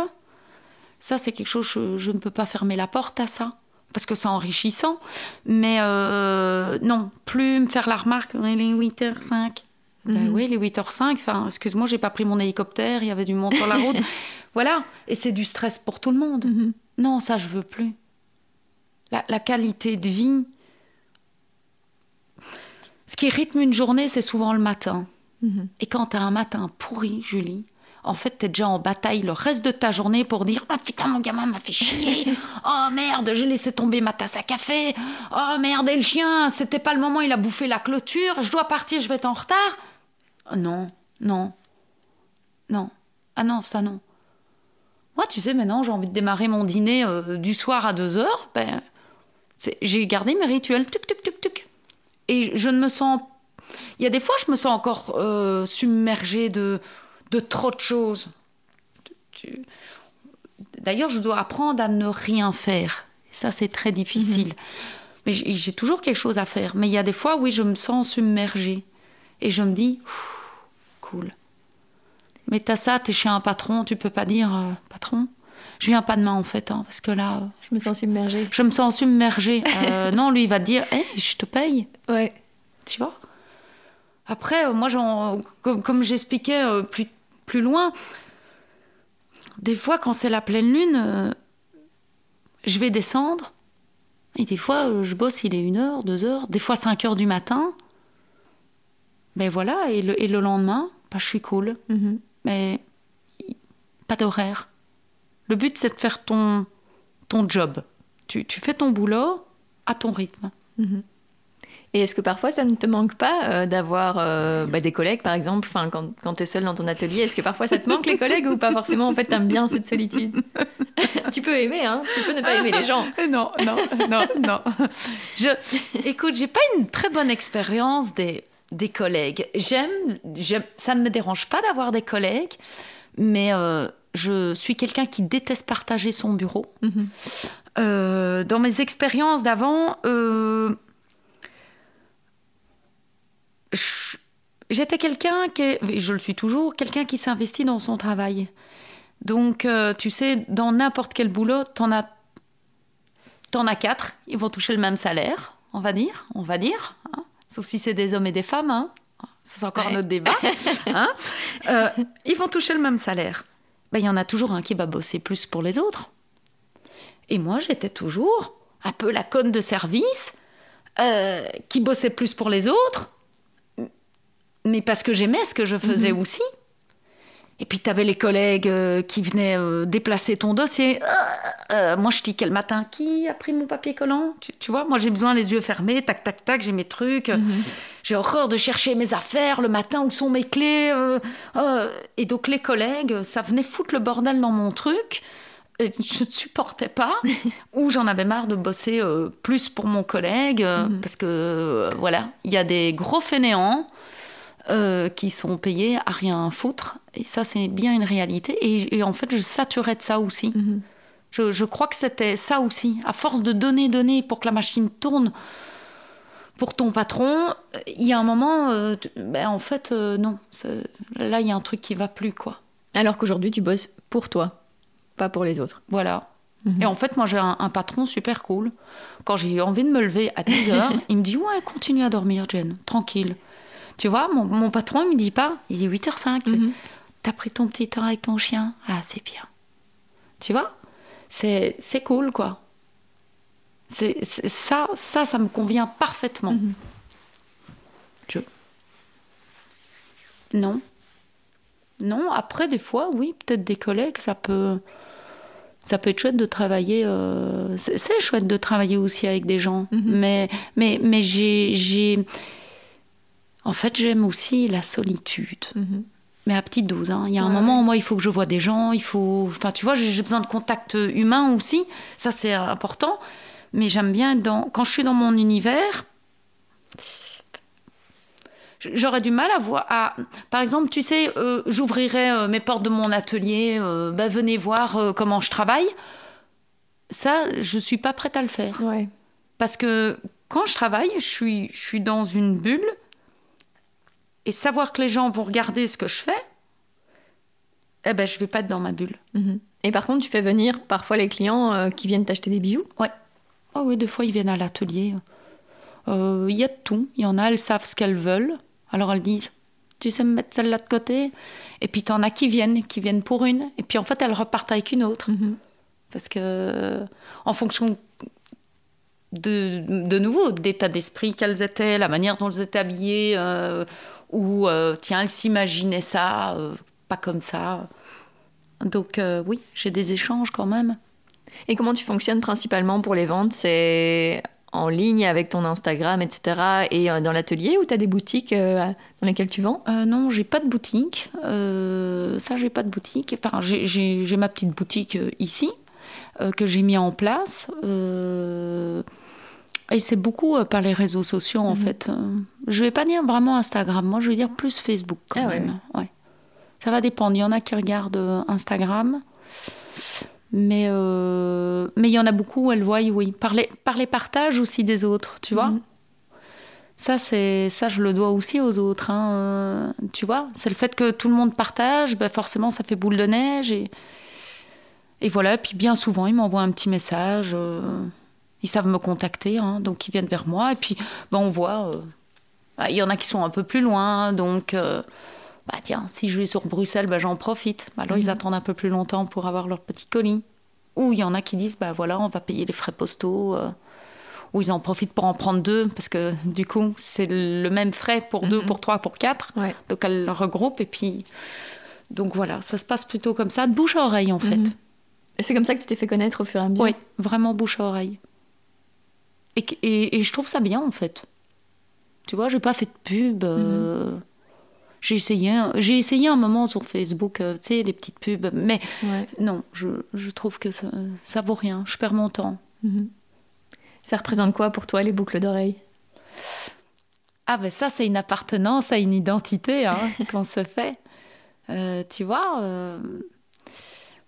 ça c'est quelque chose je, ne peux pas fermer la porte à ça parce que c'est enrichissant, mais euh, non, plus me faire la remarque, les 8h05. Ben mhm. oui, les 8h05, enfin, excuse-moi, j'ai pas pris mon hélicoptère, il y avait du monde sur la route. voilà, et c'est du stress pour tout le monde. Mhm. Non, ça, je veux plus. la, qualité de vie, ce qui rythme une journée, c'est souvent le matin. Mhm. Et quand tu as un matin pourri, Julie, en fait, tu es déjà en bataille le reste de ta journée pour dire Ah putain, mon gamin m'a fait chier. Oh merde, j'ai laissé tomber ma tasse à café. Oh merde, et le chien, c'était pas le moment, il a bouffé la clôture. Je dois partir, je vais être en retard. Oh, non, non, non. Ah non, ça non. Moi, tu sais, maintenant, j'ai envie de démarrer mon dîner euh, du soir à 2 heures. Ben, j'ai gardé mes rituels. Tuc, tuc, tuc, tuc. Et je ne me sens. Il y a des fois, je me sens encore euh, submergée de, de trop de choses. D'ailleurs, je dois apprendre à ne rien faire. Ça, c'est très difficile. Mais j'ai toujours quelque chose à faire. Mais il y a des fois, oui, je me sens submergée. Et je me dis, cool. Mais t'as ça, t'es chez un patron, tu peux pas dire, euh, patron, je viens pas demain en fait, hein, parce que là. Je me sens submergée. Je me sens submergée. Euh, non, lui, il va te dire, hé, je te paye. Ouais. Tu vois? Après, moi, comme, comme j'expliquais plus, plus loin, des fois, quand c'est la pleine lune, je vais descendre et des fois, euh, je bosse, il est une heure, deux heures, des fois 5 heures du matin. Mais voilà, et le, et le lendemain, bah, je suis cool. Mhm. Mais pas d'horaire. Le but, c'est de faire ton, ton job. Tu, tu, fais ton boulot à ton rythme. Mhm. Et est-ce que parfois ça ne te manque pas euh, d'avoir euh, bah, des collègues, par exemple, enfin, quand, quand tu es seule dans ton atelier Est-ce que parfois ça te manque les collègues ou pas forcément? En fait, tu aimes bien cette solitude Tu peux aimer, hein Tu peux ne pas aimer les gens. Non, non, non, non. Je, écoute, j'ai pas une très bonne expérience des, des collègues. J'aime, ça ne me dérange pas d'avoir des collègues, mais euh, je suis quelqu'un qui déteste partager son bureau. Mhm. dans mes expériences d'avant, j'étais quelqu'un qui, et je le suis toujours, quelqu'un qui s'investit dans son travail. Donc, euh, tu sais, dans n'importe quel boulot, t'en as, en as quatre, ils vont toucher le même salaire, on va dire, on va dire, hein. sauf si c'est des hommes et des femmes, hein. c'est encore notre débat. Hein. Euh, ils vont toucher le même salaire. Ben, il y en a toujours un qui va bosser plus pour les autres. Et moi, j'étais toujours un peu la conne de service, euh, qui bossait plus pour les autres, mais parce que j'aimais ce que je faisais mhm. aussi. Et puis, tu avais les collègues euh, qui venaient euh, déplacer ton dossier. Euh, moi, je tiquais le matin. Qui a pris mon papier collant? Tu, vois, moi, j'ai besoin les yeux fermés. Tac, tac, tac, j'ai mes trucs. Mhm. J'ai horreur de chercher mes affaires le matin. Où sont mes clés Et donc, les collègues, ça venait foutre le bordel dans mon truc. Et je ne supportais pas. ou j'en avais marre de bosser plus pour mon collègue. Mhm. Parce que, voilà, il y a des gros fainéants euh, qui sont payés à rien foutre. Et ça, c'est bien une réalité. Et, en fait, je saturais de ça aussi. Mhm. je, crois que c'était ça aussi. À force de donner, donner pour que la machine tourne pour ton patron, il y a un moment, euh, ben, en fait, euh, non. Là, il y a un truc qui va plus, quoi. Alors qu'aujourd'hui, tu bosses pour toi, pas pour les autres. Voilà. Mhm. Et en fait, moi, j'ai un, un, patron super cool. Quand j'ai envie de me lever à 10 heures, il me dit Ouais, continue à dormir, Jen, tranquille. Tu vois, mon, patron, il me dit pas, il dit 8h05. Mhm. T'as pris ton petit temps avec ton chien? Ah, c'est bien. Tu vois? C'est, cool, quoi. C'est, ça, ça, ça me convient parfaitement. Mhm. Je... Non. Non, après, des fois, oui, peut-être des collègues, ça peut, ça peut être chouette de travailler. Euh, c'est, chouette de travailler aussi avec des gens. Mhm. Mais, mais, mais j'ai en fait, j'aime aussi la solitude. Mhm. Mais à petite dose. Hein. Il y a un moment où moi, il faut que je vois des gens, il faut. Enfin, tu vois, j'ai besoin de contact humain aussi. Ça, c'est important. Mais j'aime bien dans. Quand je suis dans mon univers, j'aurais du mal à voir. À... Par exemple, tu sais, euh, j'ouvrirais euh, mes portes de mon atelier, euh, ben, venez voir comment je travaille. Ça, je suis pas prête à le faire. Parce que quand je travaille, je suis, je suis dans une bulle et savoir que les gens vont regarder ce que je fais, eh ben, je vais pas être dans ma bulle. Mhm. Et par contre, tu fais venir parfois les clients euh, qui viennent t'acheter des bijoux? Ouais. Oh oui, des fois, ils viennent à l'atelier. Euh, il y a de tout. Il y en a, elles savent ce qu'elles veulent. Alors elles disent, tu sais me mettre celle-là de côté? Et puis, tu en as qui viennent, qui viennent pour une. Et puis, en fait, elles repartent avec une autre. Mhm. Parce que, en fonction de, de nouveau, d'état d'esprit qu'elles étaient, la manière dont elles étaient habillées, euh, ou euh, tiens, elles s'imaginaient ça, pas comme ça. Donc oui, j'ai des échanges quand même. Et comment tu fonctionnes principalement pour les ventes? C'est en ligne avec ton Instagram, etc. et dans l'atelier ou tu as des boutiques dans lesquelles tu vends? Non, j'ai pas de boutique. ça, j'ai pas de boutique. Enfin, j'ai ma petite boutique ici que j'ai mis en place. Et c'est beaucoup euh, par les réseaux sociaux, en mhm. fait. Euh, je vais pas dire vraiment Instagram, moi je vais dire plus Facebook quand ah même. Ouais. Ça va dépendre. Il y en a qui regardent euh, Instagram. Mais euh, mais il y en a beaucoup où elles voient, oui. Par les, par les partages aussi des autres, tu vois. Mhm. Ça, c'est ça, je le dois aussi aux autres. hein, euh, tu vois, c'est le fait que tout le monde partage, ben forcément, ça fait boule de neige. Et, et voilà, puis bien souvent, ils m'envoient un petit message. euh, ils savent me contacter, hein, donc ils viennent vers moi. Et puis, ben, on voit, ah, il y en a qui sont un peu plus loin. Donc, bah, tiens, si je vais sur Bruxelles, ben, j'en profite. Alors, ils attendent un peu plus longtemps pour avoir leur petit colis. Ou il y en a qui disent, bah voilà, on va payer les frais postaux. euh, ou ils en profitent pour en prendre deux, parce que du coup, c'est le même frais pour deux, Mhm. pour trois, pour quatre. Ouais. Donc elles le regroupent et puis. Donc voilà, ça se passe plutôt comme ça, de bouche à oreille en fait. Mhm. Et c'est comme ça que tu t'es fait connaître au fur et à mesure? Oui, vraiment bouche à oreille. Et, et, et je trouve ça bien en fait. Tu vois, j'ai pas fait de pub. euh, J'ai essayé, un- j'ai essayé un moment sur Facebook, euh, tu sais, les petites pubs, mais Ouais. non, je, je trouve que ça, ça vaut rien. Je perds mon temps. Mhm. Ça représente quoi pour toi les boucles d'oreilles? Ah ben ça, c'est une appartenance à une identité hein, qu'on se fait. Euh, tu vois, euh,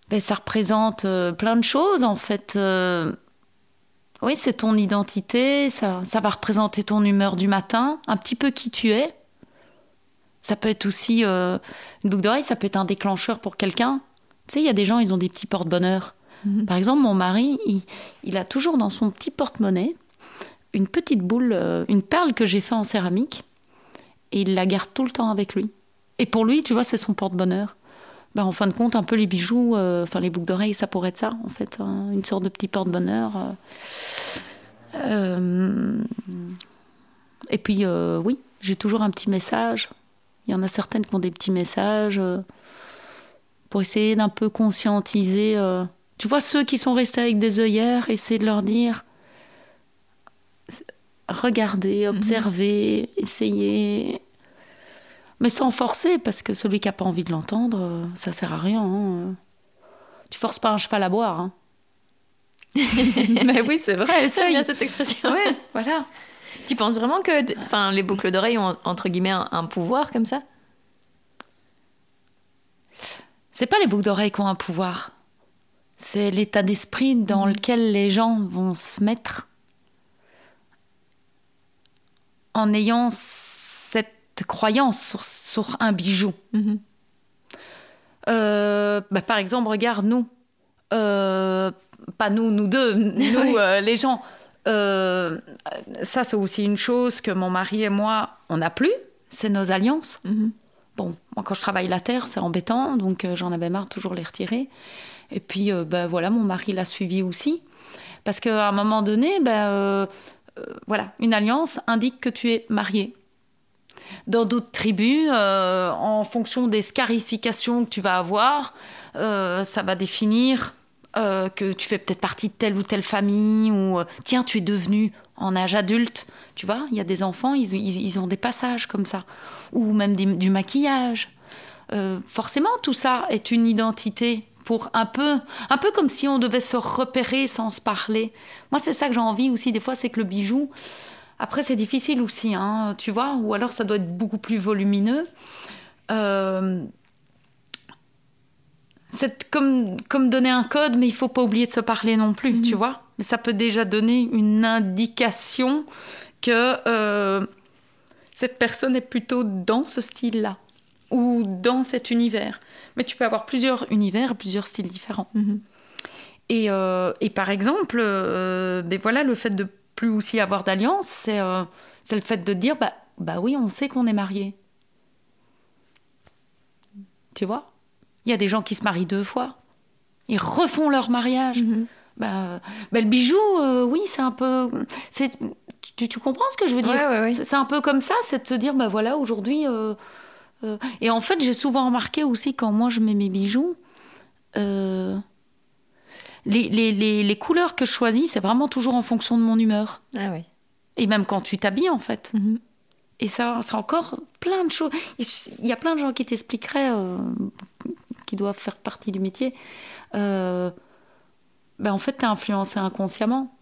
ben, ça représente euh, plein de choses en fait. Oui, c'est ton identité, ça, ça va représenter ton humeur du matin, un petit peu qui tu es. Ça peut être aussi euh, une boucle d'oreille, ça peut être un déclencheur pour quelqu'un. Tu sais, il y a des gens, ils ont des petits porte-bonheur. Mhm. Par exemple, mon mari, il, il a toujours dans son petit porte-monnaie une petite boule, euh, une perle que j'ai fait en céramique, et il la garde tout le temps avec lui. Et pour lui, tu vois, c'est son porte-bonheur. Ben, en fin de compte, un peu les bijoux, euh, enfin les boucles d'oreilles, ça pourrait être ça, en fait, hein, une sorte de petit porte-bonheur. euh. Et puis, oui, j'ai toujours un petit message. Il y en a certaines qui ont des petits messages euh, pour essayer d'un peu conscientiser. euh. Tu vois, ceux qui sont restés avec des œillères, essayer de leur dire regardez, observez, essayez. Mais sans forcer, parce que celui qui n'a pas envie de l'entendre, euh, ça sert à rien. hein. Tu forces pas un cheval à boire. hein. Mais oui, c'est vrai, essaye. bien cette expression. Ouais, voilà. Tu penses vraiment que enfin, les boucles d'oreilles ont entre guillemets un, un pouvoir comme ça? C'est pas les boucles d'oreilles qui ont un pouvoir. C'est l'état d'esprit dans lequel les gens vont se mettre en ayant cette croyance sur, sur un bijou. Mhm. Euh, bah, par exemple, regarde nous. Euh, pas nous, nous deux, nous, Oui. euh, les gens. Euh, ça, c'est aussi une chose que mon mari et moi, on n'a plus, c'est nos alliances. Mhm. Bon, moi, quand je travaille la terre, c'est embêtant, donc euh, j'en avais marre de toujours les retirer. Et puis, euh, ben, voilà, mon mari l'a suivi aussi. Parce qu'à un moment donné, ben, voilà, une alliance indique que tu es marié. Dans d'autres tribus, en fonction des scarifications que tu vas avoir, ça va définir euh, que tu fais peut-être partie de telle ou telle famille, ou euh, tiens, tu es devenu en âge adulte. Tu vois, il y a des enfants, ils, ils- ont des passages comme ça, ou même du maquillage. Euh, forcément, tout ça est une identité pour un peu, un peu comme si on devait se repérer sans se parler. Moi, c'est ça que j'ai envie aussi des fois, c'est que le bijou. Après, c'est difficile aussi, hein, tu vois, ou alors ça doit être beaucoup plus volumineux. C'est comme, comme donner un code, mais il faut pas oublier de se parler non plus, tu vois. Mais ça peut déjà donner une indication que euh, cette personne est plutôt dans ce style-là ou dans cet univers. Mais tu peux avoir plusieurs univers, plusieurs styles différents. Mhm. Et, euh, et par exemple, euh, ben voilà, le fait de plus aussi avoir d'alliance, c'est c'est le fait de dire, bah, bah oui, on sait qu'on est marié. Tu vois? Il y a des gens qui se marient deux fois. Ils refont leur mariage. Bah, bah, le bijou, euh, oui, c'est un peu... Tu, tu comprends ce que je veux dire? Ouais, ouais, ouais. C'est un peu comme ça, c'est de se dire, bah voilà, aujourd'hui... euh, euh, Et en fait, j'ai souvent remarqué aussi, quand moi je mets mes bijoux, les, les, les, les couleurs que je choisis, c'est vraiment toujours en fonction de mon humeur. Ah ouais. Et même quand tu t'habilles, en fait. Mhm. Et ça, c'est encore plein de choses. Il y a plein de gens qui t'expliqueraient, qui doivent faire partie du métier. Euh, ben en fait, t'es influencé inconsciemment.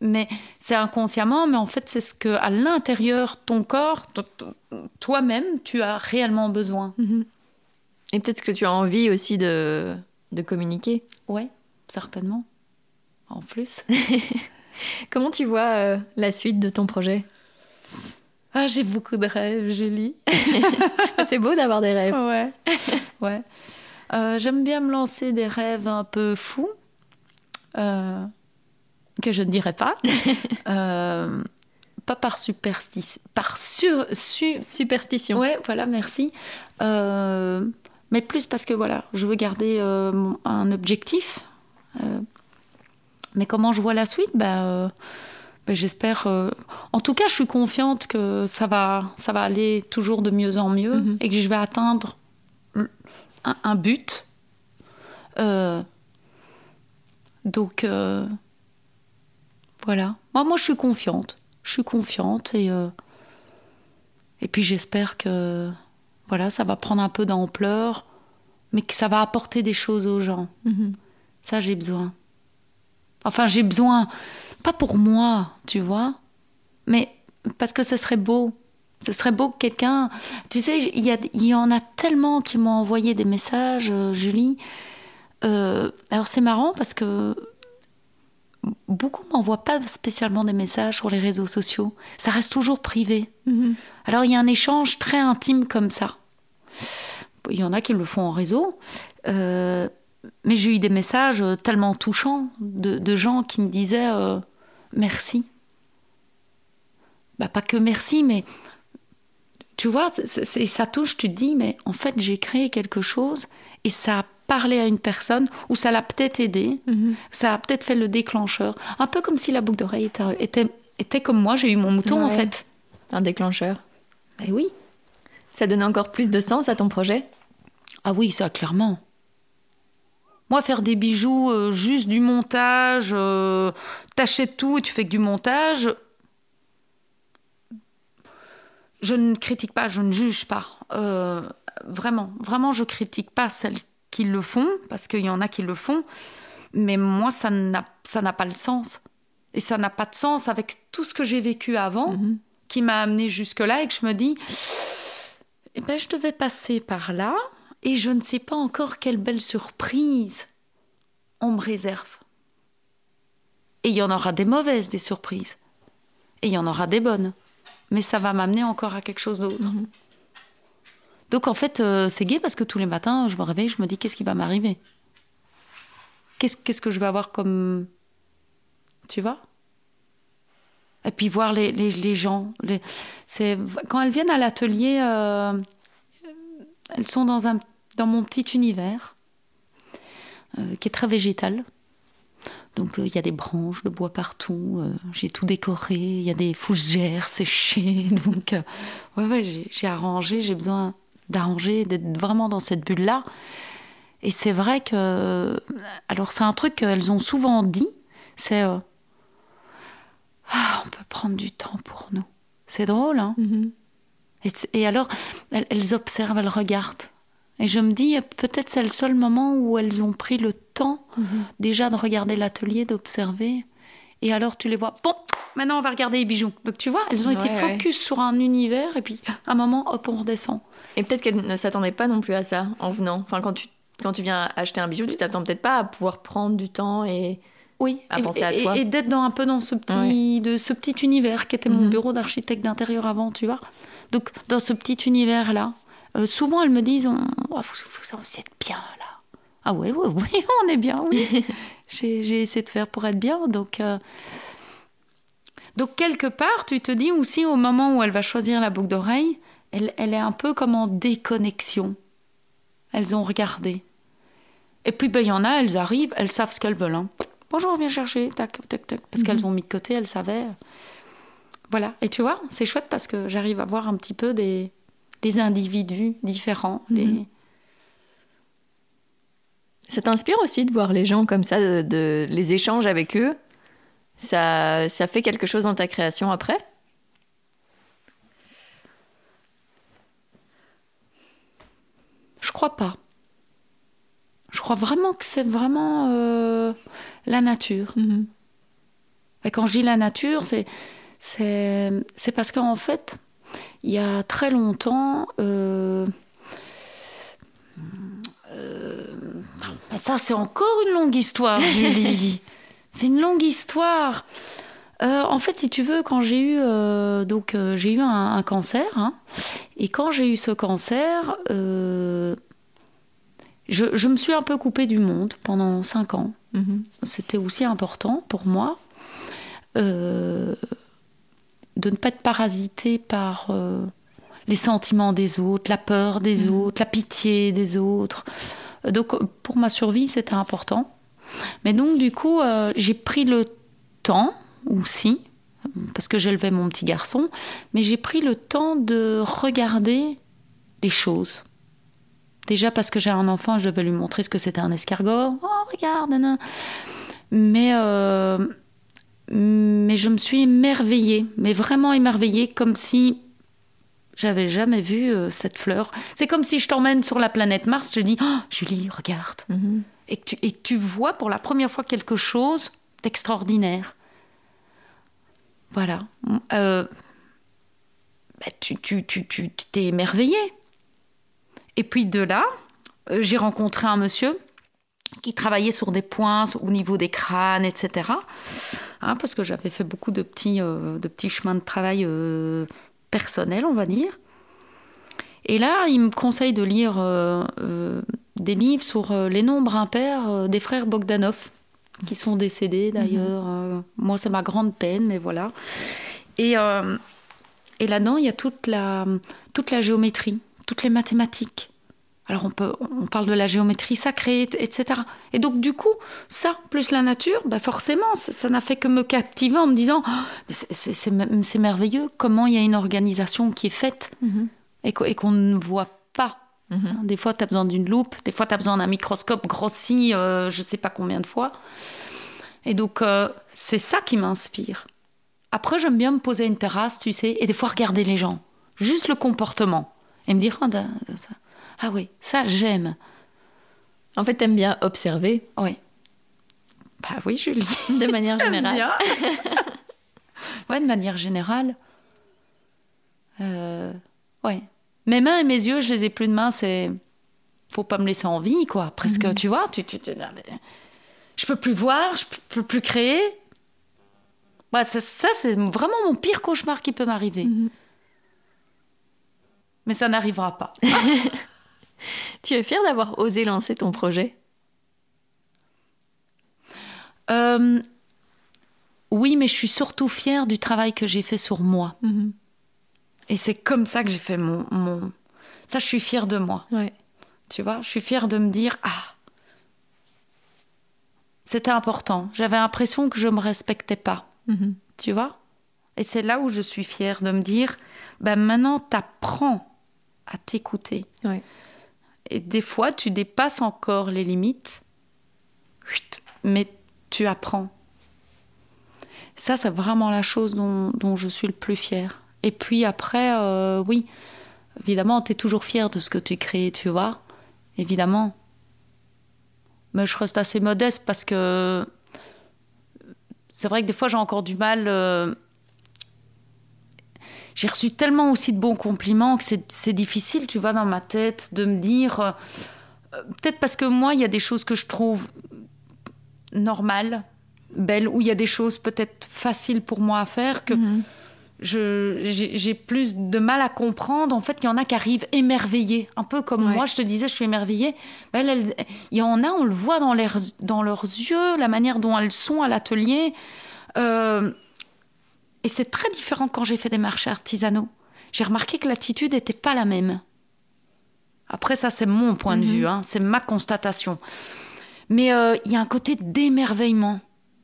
Mais c'est inconsciemment, mais en fait, c'est ce que à l'intérieur, ton corps, toi-même, tu as réellement besoin. Mhm. Et peut-être que tu as envie aussi de de communiquer. Ouais, certainement. En plus. Comment tu vois euh, la suite de ton projet? Ah, j'ai beaucoup de rêves, Julie. C'est beau d'avoir des rêves. Ouais. ouais. Euh, J'aime bien me lancer des rêves un peu fous, euh, que je ne dirais pas. Euh, pas par superstition. Par sur, su, Superstition. Ouais, voilà, merci. Mais plus parce que voilà, je veux garder un objectif. Mais comment je vois la suite? Ben, euh, ben, J'espère. euh, en tout cas, je suis confiante que ça va, ça va aller toujours de mieux en mieux Mhm. et que je vais atteindre un, un but. Euh, donc, euh, voilà. Moi, moi, je suis confiante. Je suis confiante et. et puis j'espère que voilà, ça va prendre un peu d'ampleur, mais que ça va apporter des choses aux gens. Mhm. Ça, j'ai besoin. Enfin, j'ai besoin, pas pour moi, tu vois, mais parce que ce serait beau. Ce serait beau que quelqu'un. Tu sais, il y, en a tellement qui m'ont envoyé des messages, euh, Julie. Euh, alors, c'est marrant parce que beaucoup m'envoient pas spécialement des messages sur les réseaux sociaux. Ça reste toujours privé. Mhm. Alors il y a un échange très intime comme ça. Il y en a qui le font en réseau, euh, mais j'ai eu des messages tellement touchants de, de gens qui me disaient euh, merci. Bah, pas que merci, mais tu vois, c'est- ça touche, tu te dis, mais en fait j'ai créé quelque chose et ça a parlé à une personne ou ça l'a peut-être aidé, Mhm. ça a peut-être fait le déclencheur. Un peu comme si la boucle d'oreille était, était, était comme moi, j'ai eu mon mouton en fait. Un déclencheur. Eh oui. Ça donne encore plus de sens à ton projet? Ah oui, ça, clairement. Moi, faire des bijoux, euh, juste du montage, euh, t'achètes tout et tu fais que du montage, je ne critique pas, je ne juge pas. Euh, vraiment, vraiment, je critique pas celles qui le font, parce qu'il y en a qui le font, mais moi, ça n'a ça n'a pas le sens. Et ça n'a pas de sens avec tout ce que j'ai vécu avant, Mhm. qui m'a amené jusque-là, et que je me dis, eh ben, je devais passer par là, et je ne sais pas encore quelle belle surprise on me réserve. Et il y en aura des mauvaises, des surprises. Et il y en aura des bonnes. Mais ça va m'amener encore à quelque chose d'autre. Donc en fait, euh, c'est gai parce que tous les matins, je me réveille, je me dis qu'est-ce qui va m'arriver? Qu'est-ce que je vais avoir comme. Tu vois? Et puis voir les, les, les gens. Les, c'est, quand elles viennent à l'atelier, euh, elles sont dans, un, dans mon petit univers euh, qui est très végétal. Donc euh, il y a des branches de bois partout, euh, j'ai tout décoré, il y a des fougères séchées. Donc ouais, ouais, j'ai, arrangé, j'ai besoin d'arranger, d'être vraiment dans cette bulle-là. Et c'est vrai que. Alors, c'est un truc qu'elles ont souvent dit c'est. ah, on peut prendre du temps pour nous. C'est drôle, hein Mhm. et, alors, elles, elles observent, elles regardent. Et je me dis, peut-être c'est le seul moment où elles ont pris le temps Mhm. déjà de regarder l'atelier, d'observer. Et alors, tu les vois, bon, maintenant on va regarder les bijoux. Donc, tu vois, elles ont été ouais. focus sur un univers, et puis à un moment, hop, on redescend. Et peut-être qu'elle ne s'attendait pas non plus à ça en venant. Enfin, quand tu, quand tu viens acheter un bijou, tu t'attends peut-être pas à pouvoir prendre du temps et. Oui, À et, penser à et- toi. et d'être dans un peu dans ce petit, de ce petit univers qui était mon Mhm. bureau d'architecte d'intérieur avant, tu vois. Donc, dans ce petit univers-là, euh, souvent elles me disent on, oh, vous, vous, vous êtes bien là. Ah ouais, ouais, oui, on est bien, oui. j'ai, j'ai essayé de faire pour être bien. Donc, euh, donc, quelque part, tu te dis aussi au moment où elle va choisir la boucle d'oreille, elle, elle est un peu comme en déconnexion. Elles ont regardé. Et puis, ben, il y en a, elles arrivent, elles savent ce qu'elles veulent. hein. Bonjour, viens chercher, tac, tac, tac. Parce qu'elles ont mis de côté, elles savaient. Voilà. Et tu vois, c'est chouette parce que j'arrive à voir un petit peu des, les individus différents. les- Mhm. Ça t'inspire aussi de voir les gens comme ça, de, de- les échanges avec eux? Ça, ça fait quelque chose dans ta création après? Je crois pas. Je crois vraiment que c'est vraiment euh, la nature. Mhm. Et quand je dis la nature, c'est c'est c'est parce qu'en fait, il y a très longtemps, euh, euh, Ah, ça, c'est encore une longue histoire, Julie. c'est une longue histoire. Euh, en fait, si tu veux, quand j'ai eu euh, donc euh, j'ai eu un, cancer, hein, et quand j'ai eu ce cancer, je, je, me suis un peu coupée du monde pendant cinq ans. Mhm. C'était aussi important pour moi de ne pas être parasitée par les sentiments des autres, la peur des mhm. autres, la pitié des autres. Donc pour ma survie, c'était important. Mais donc du coup, j'ai pris le temps aussi, parce que j'élevais mon petit garçon, mais j'ai pris le temps de regarder les choses. Déjà parce que j'ai un enfant, je devais lui montrer ce que c'était un escargot. Oh, regarde, non. Mais, euh, mais je me suis émerveillée, mais vraiment émerveillée, comme si j'avais jamais vu euh, cette fleur. C'est comme si je t'emmène sur la planète Mars, je dis, oh, Julie, regarde. Mhm. et, que tu, et tu vois pour la première fois quelque chose d'extraordinaire. Voilà. Euh, bah, tu, tu, tu, tu t'es émerveillé. Et puis de là, euh, j'ai rencontré un monsieur qui travaillait sur des points au niveau des crânes, etc. Hein, parce que j'avais fait beaucoup de petits, euh, de petits chemins de travail personnels, on va dire. Et là, il me conseille de lire des livres sur les nombres impairs des frères Bogdanov qui sont décédés d'ailleurs. Mhm. Euh, moi, c'est ma grande peine, mais voilà. Et, euh, et là-dedans, il y a toute la, toute la géométrie, toutes les mathématiques. Alors on, peut, on parle de la géométrie sacrée, etc. Et donc du coup, ça, plus la nature, bah forcément, ça n'a fait que me captiver en me disant, oh, c'est merveilleux comment il y a une organisation qui est faite mhm. et qu'on ne voit pas. Mhm. Des fois, tu as besoin d'une loupe, des fois, tu as besoin d'un microscope grossi, euh, je ne sais pas combien de fois. Et donc, euh, c'est ça qui m'inspire. Après, j'aime bien me poser à une terrasse, tu sais, et des fois regarder les gens. Juste le comportement. Et me dire, ah, ah oui, ça, j'aime. En fait, t'aimes bien observer Oui. Bah oui, Julie. De manière générale. ouais, de manière générale. Euh, ouais. Mes mains et mes yeux, je les ai plus de main, c'est. Faut pas me laisser en vie, quoi. Presque, mhm. tu vois. Tu, tu, tu, je peux plus voir, je peux plus créer. Bah, ça, c'est vraiment mon pire cauchemar qui peut m'arriver. Mhm. Mais ça n'arrivera pas. tu es fière d'avoir osé lancer ton projet? Euh, Oui, mais je suis surtout fière du travail que j'ai fait sur moi. Mhm. Et c'est comme ça que j'ai fait mon, mon, Ça, je suis fière de moi. Ouais. Tu vois, je suis fière de me dire Ah, c'était important. J'avais l'impression que je me respectais pas. Mhm. Tu vois? Et c'est là où je suis fière de me dire ben maintenant, t'apprends à t'écouter. Et des fois, tu dépasses encore les limites, mais tu apprends. Ça, c'est vraiment la chose dont, je suis le plus fière. Et puis après, euh, oui, évidemment, tu es toujours fier de ce que tu crées, tu vois. Évidemment. Mais je reste assez modeste parce que c'est vrai que des fois j'ai encore du mal. Euh, j'ai reçu tellement aussi de bons compliments que c'est difficile, tu vois, dans ma tête, de me dire. Euh, peut-être parce que moi, il y a des choses que je trouve normales, belles, ou il y a des choses peut-être faciles pour moi à faire que. Mhm j'ai plus de mal à comprendre. En fait, il y en a qui arrivent émerveillés, un peu comme moi, je te disais, je suis émerveillée. il y en a, on le voit dans, dans leurs yeux, la manière dont elles sont à l'atelier. Euh, et c'est très différent quand j'ai fait des marchés artisanaux. J'ai remarqué que l'attitude n'était pas la même. Après, ça, c'est mon point de mhm. vue, hein, c'est ma constatation. Mais euh, il y a un côté d'émerveillement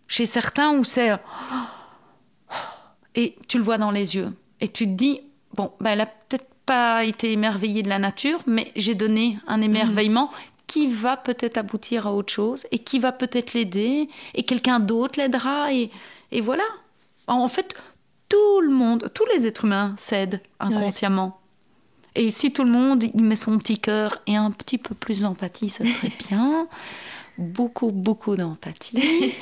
chez certains où c'est et tu le vois dans les yeux. Et tu te dis, bon, ben, elle a peut-être pas été émerveillée de la nature, mais j'ai donné un mhm. émerveillement qui va peut-être aboutir à autre chose et qui va peut-être l'aider et quelqu'un d'autre l'aidera et, et, voilà. En fait, tout le monde, tous les êtres humains cèdent inconsciemment. Et si tout le monde y met son petit cœur et un petit peu plus d'empathie, ça serait bien. beaucoup, beaucoup d'empathie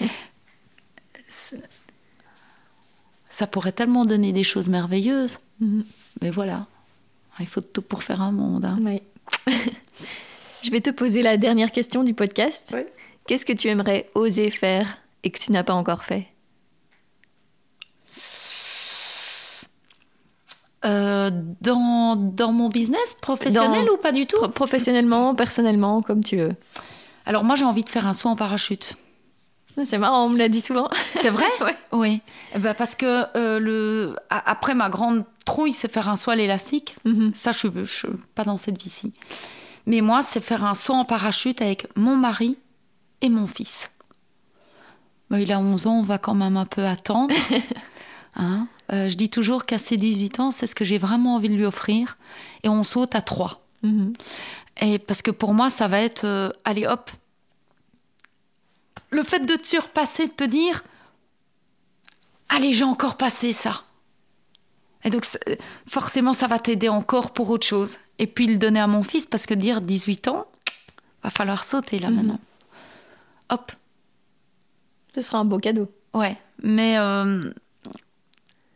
ça pourrait tellement donner des choses merveilleuses. Mhm. Mais voilà, il faut tout pour faire un monde. Hein. Oui. Je vais te poser la dernière question du podcast. Oui. Qu'est-ce que tu aimerais oser faire et que tu n'as pas encore fait? Euh, dans, dans mon business professionnel Dans- ou pas du tout? Pro- Professionnellement, personnellement, comme tu veux. Alors moi j'ai envie de faire un saut en parachute. C'est marrant, on me l'a dit souvent. C'est vrai? Ouais. Oui. Ben, parce que euh, le... après ma grande trouille, c'est faire un saut à l'élastique. Mhm. Ça, je ne suis pas dans cette vie-ci. Mais moi, c'est faire un saut en parachute avec mon mari et mon fils. Ben, il a 11 ans, on va quand même un peu attendre. Hein? Euh, je dis toujours qu'à ses 18 ans, c'est ce que j'ai vraiment envie de lui offrir. Et on saute à trois. Mhm. Et parce que pour moi, ça va être, euh, allez hop, le fait de te surpasser, de te dire, allez, j'ai encore passé ça. Et donc, forcément, ça va t'aider encore pour autre chose. Et puis, le donner à mon fils, parce que dire 18 ans, va falloir sauter là Mhm. maintenant. Hop, Ce sera un beau cadeau. ouais. Mais euh,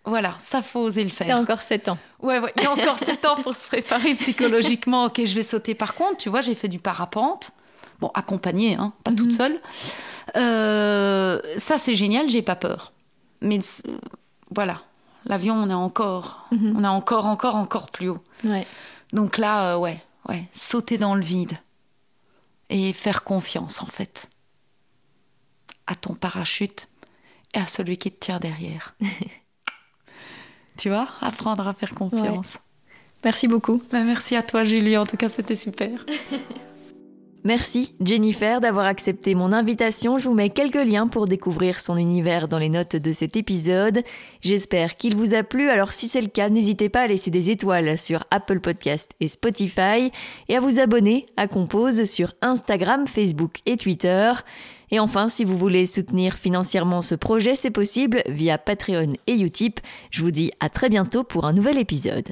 voilà, ça faut oser le faire. T'as encore 7 ans. Ouais, ouais, il y a encore 7 ans pour se préparer psychologiquement. Ok, je vais sauter. Par contre, tu vois, j'ai fait du parapente. Bon, accompagnée, hein, pas toute seule. Euh, ça, c'est génial, j'ai pas peur. Mais euh, voilà, l'avion, on est encore, Mhm. on est encore, encore, encore plus haut. Ouais. Donc là, euh, ouais, ouais, sauter dans le vide et faire confiance, en fait, à ton parachute et à celui qui te tient derrière. tu vois, apprendre à faire confiance. Merci beaucoup. Ben, merci à toi, Julie. En tout cas, c'était super. Merci Jennifer d'avoir accepté mon invitation. Je vous mets quelques liens pour découvrir son univers dans les notes de cet épisode. J'espère qu'il vous a plu. Alors si c'est le cas, n'hésitez pas à laisser des étoiles sur Apple Podcast et Spotify et à vous abonner à Compose sur Instagram, Facebook et Twitter. Et enfin, si vous voulez soutenir financièrement ce projet, c'est possible via Patreon et Utip. Je vous dis à très bientôt pour un nouvel épisode.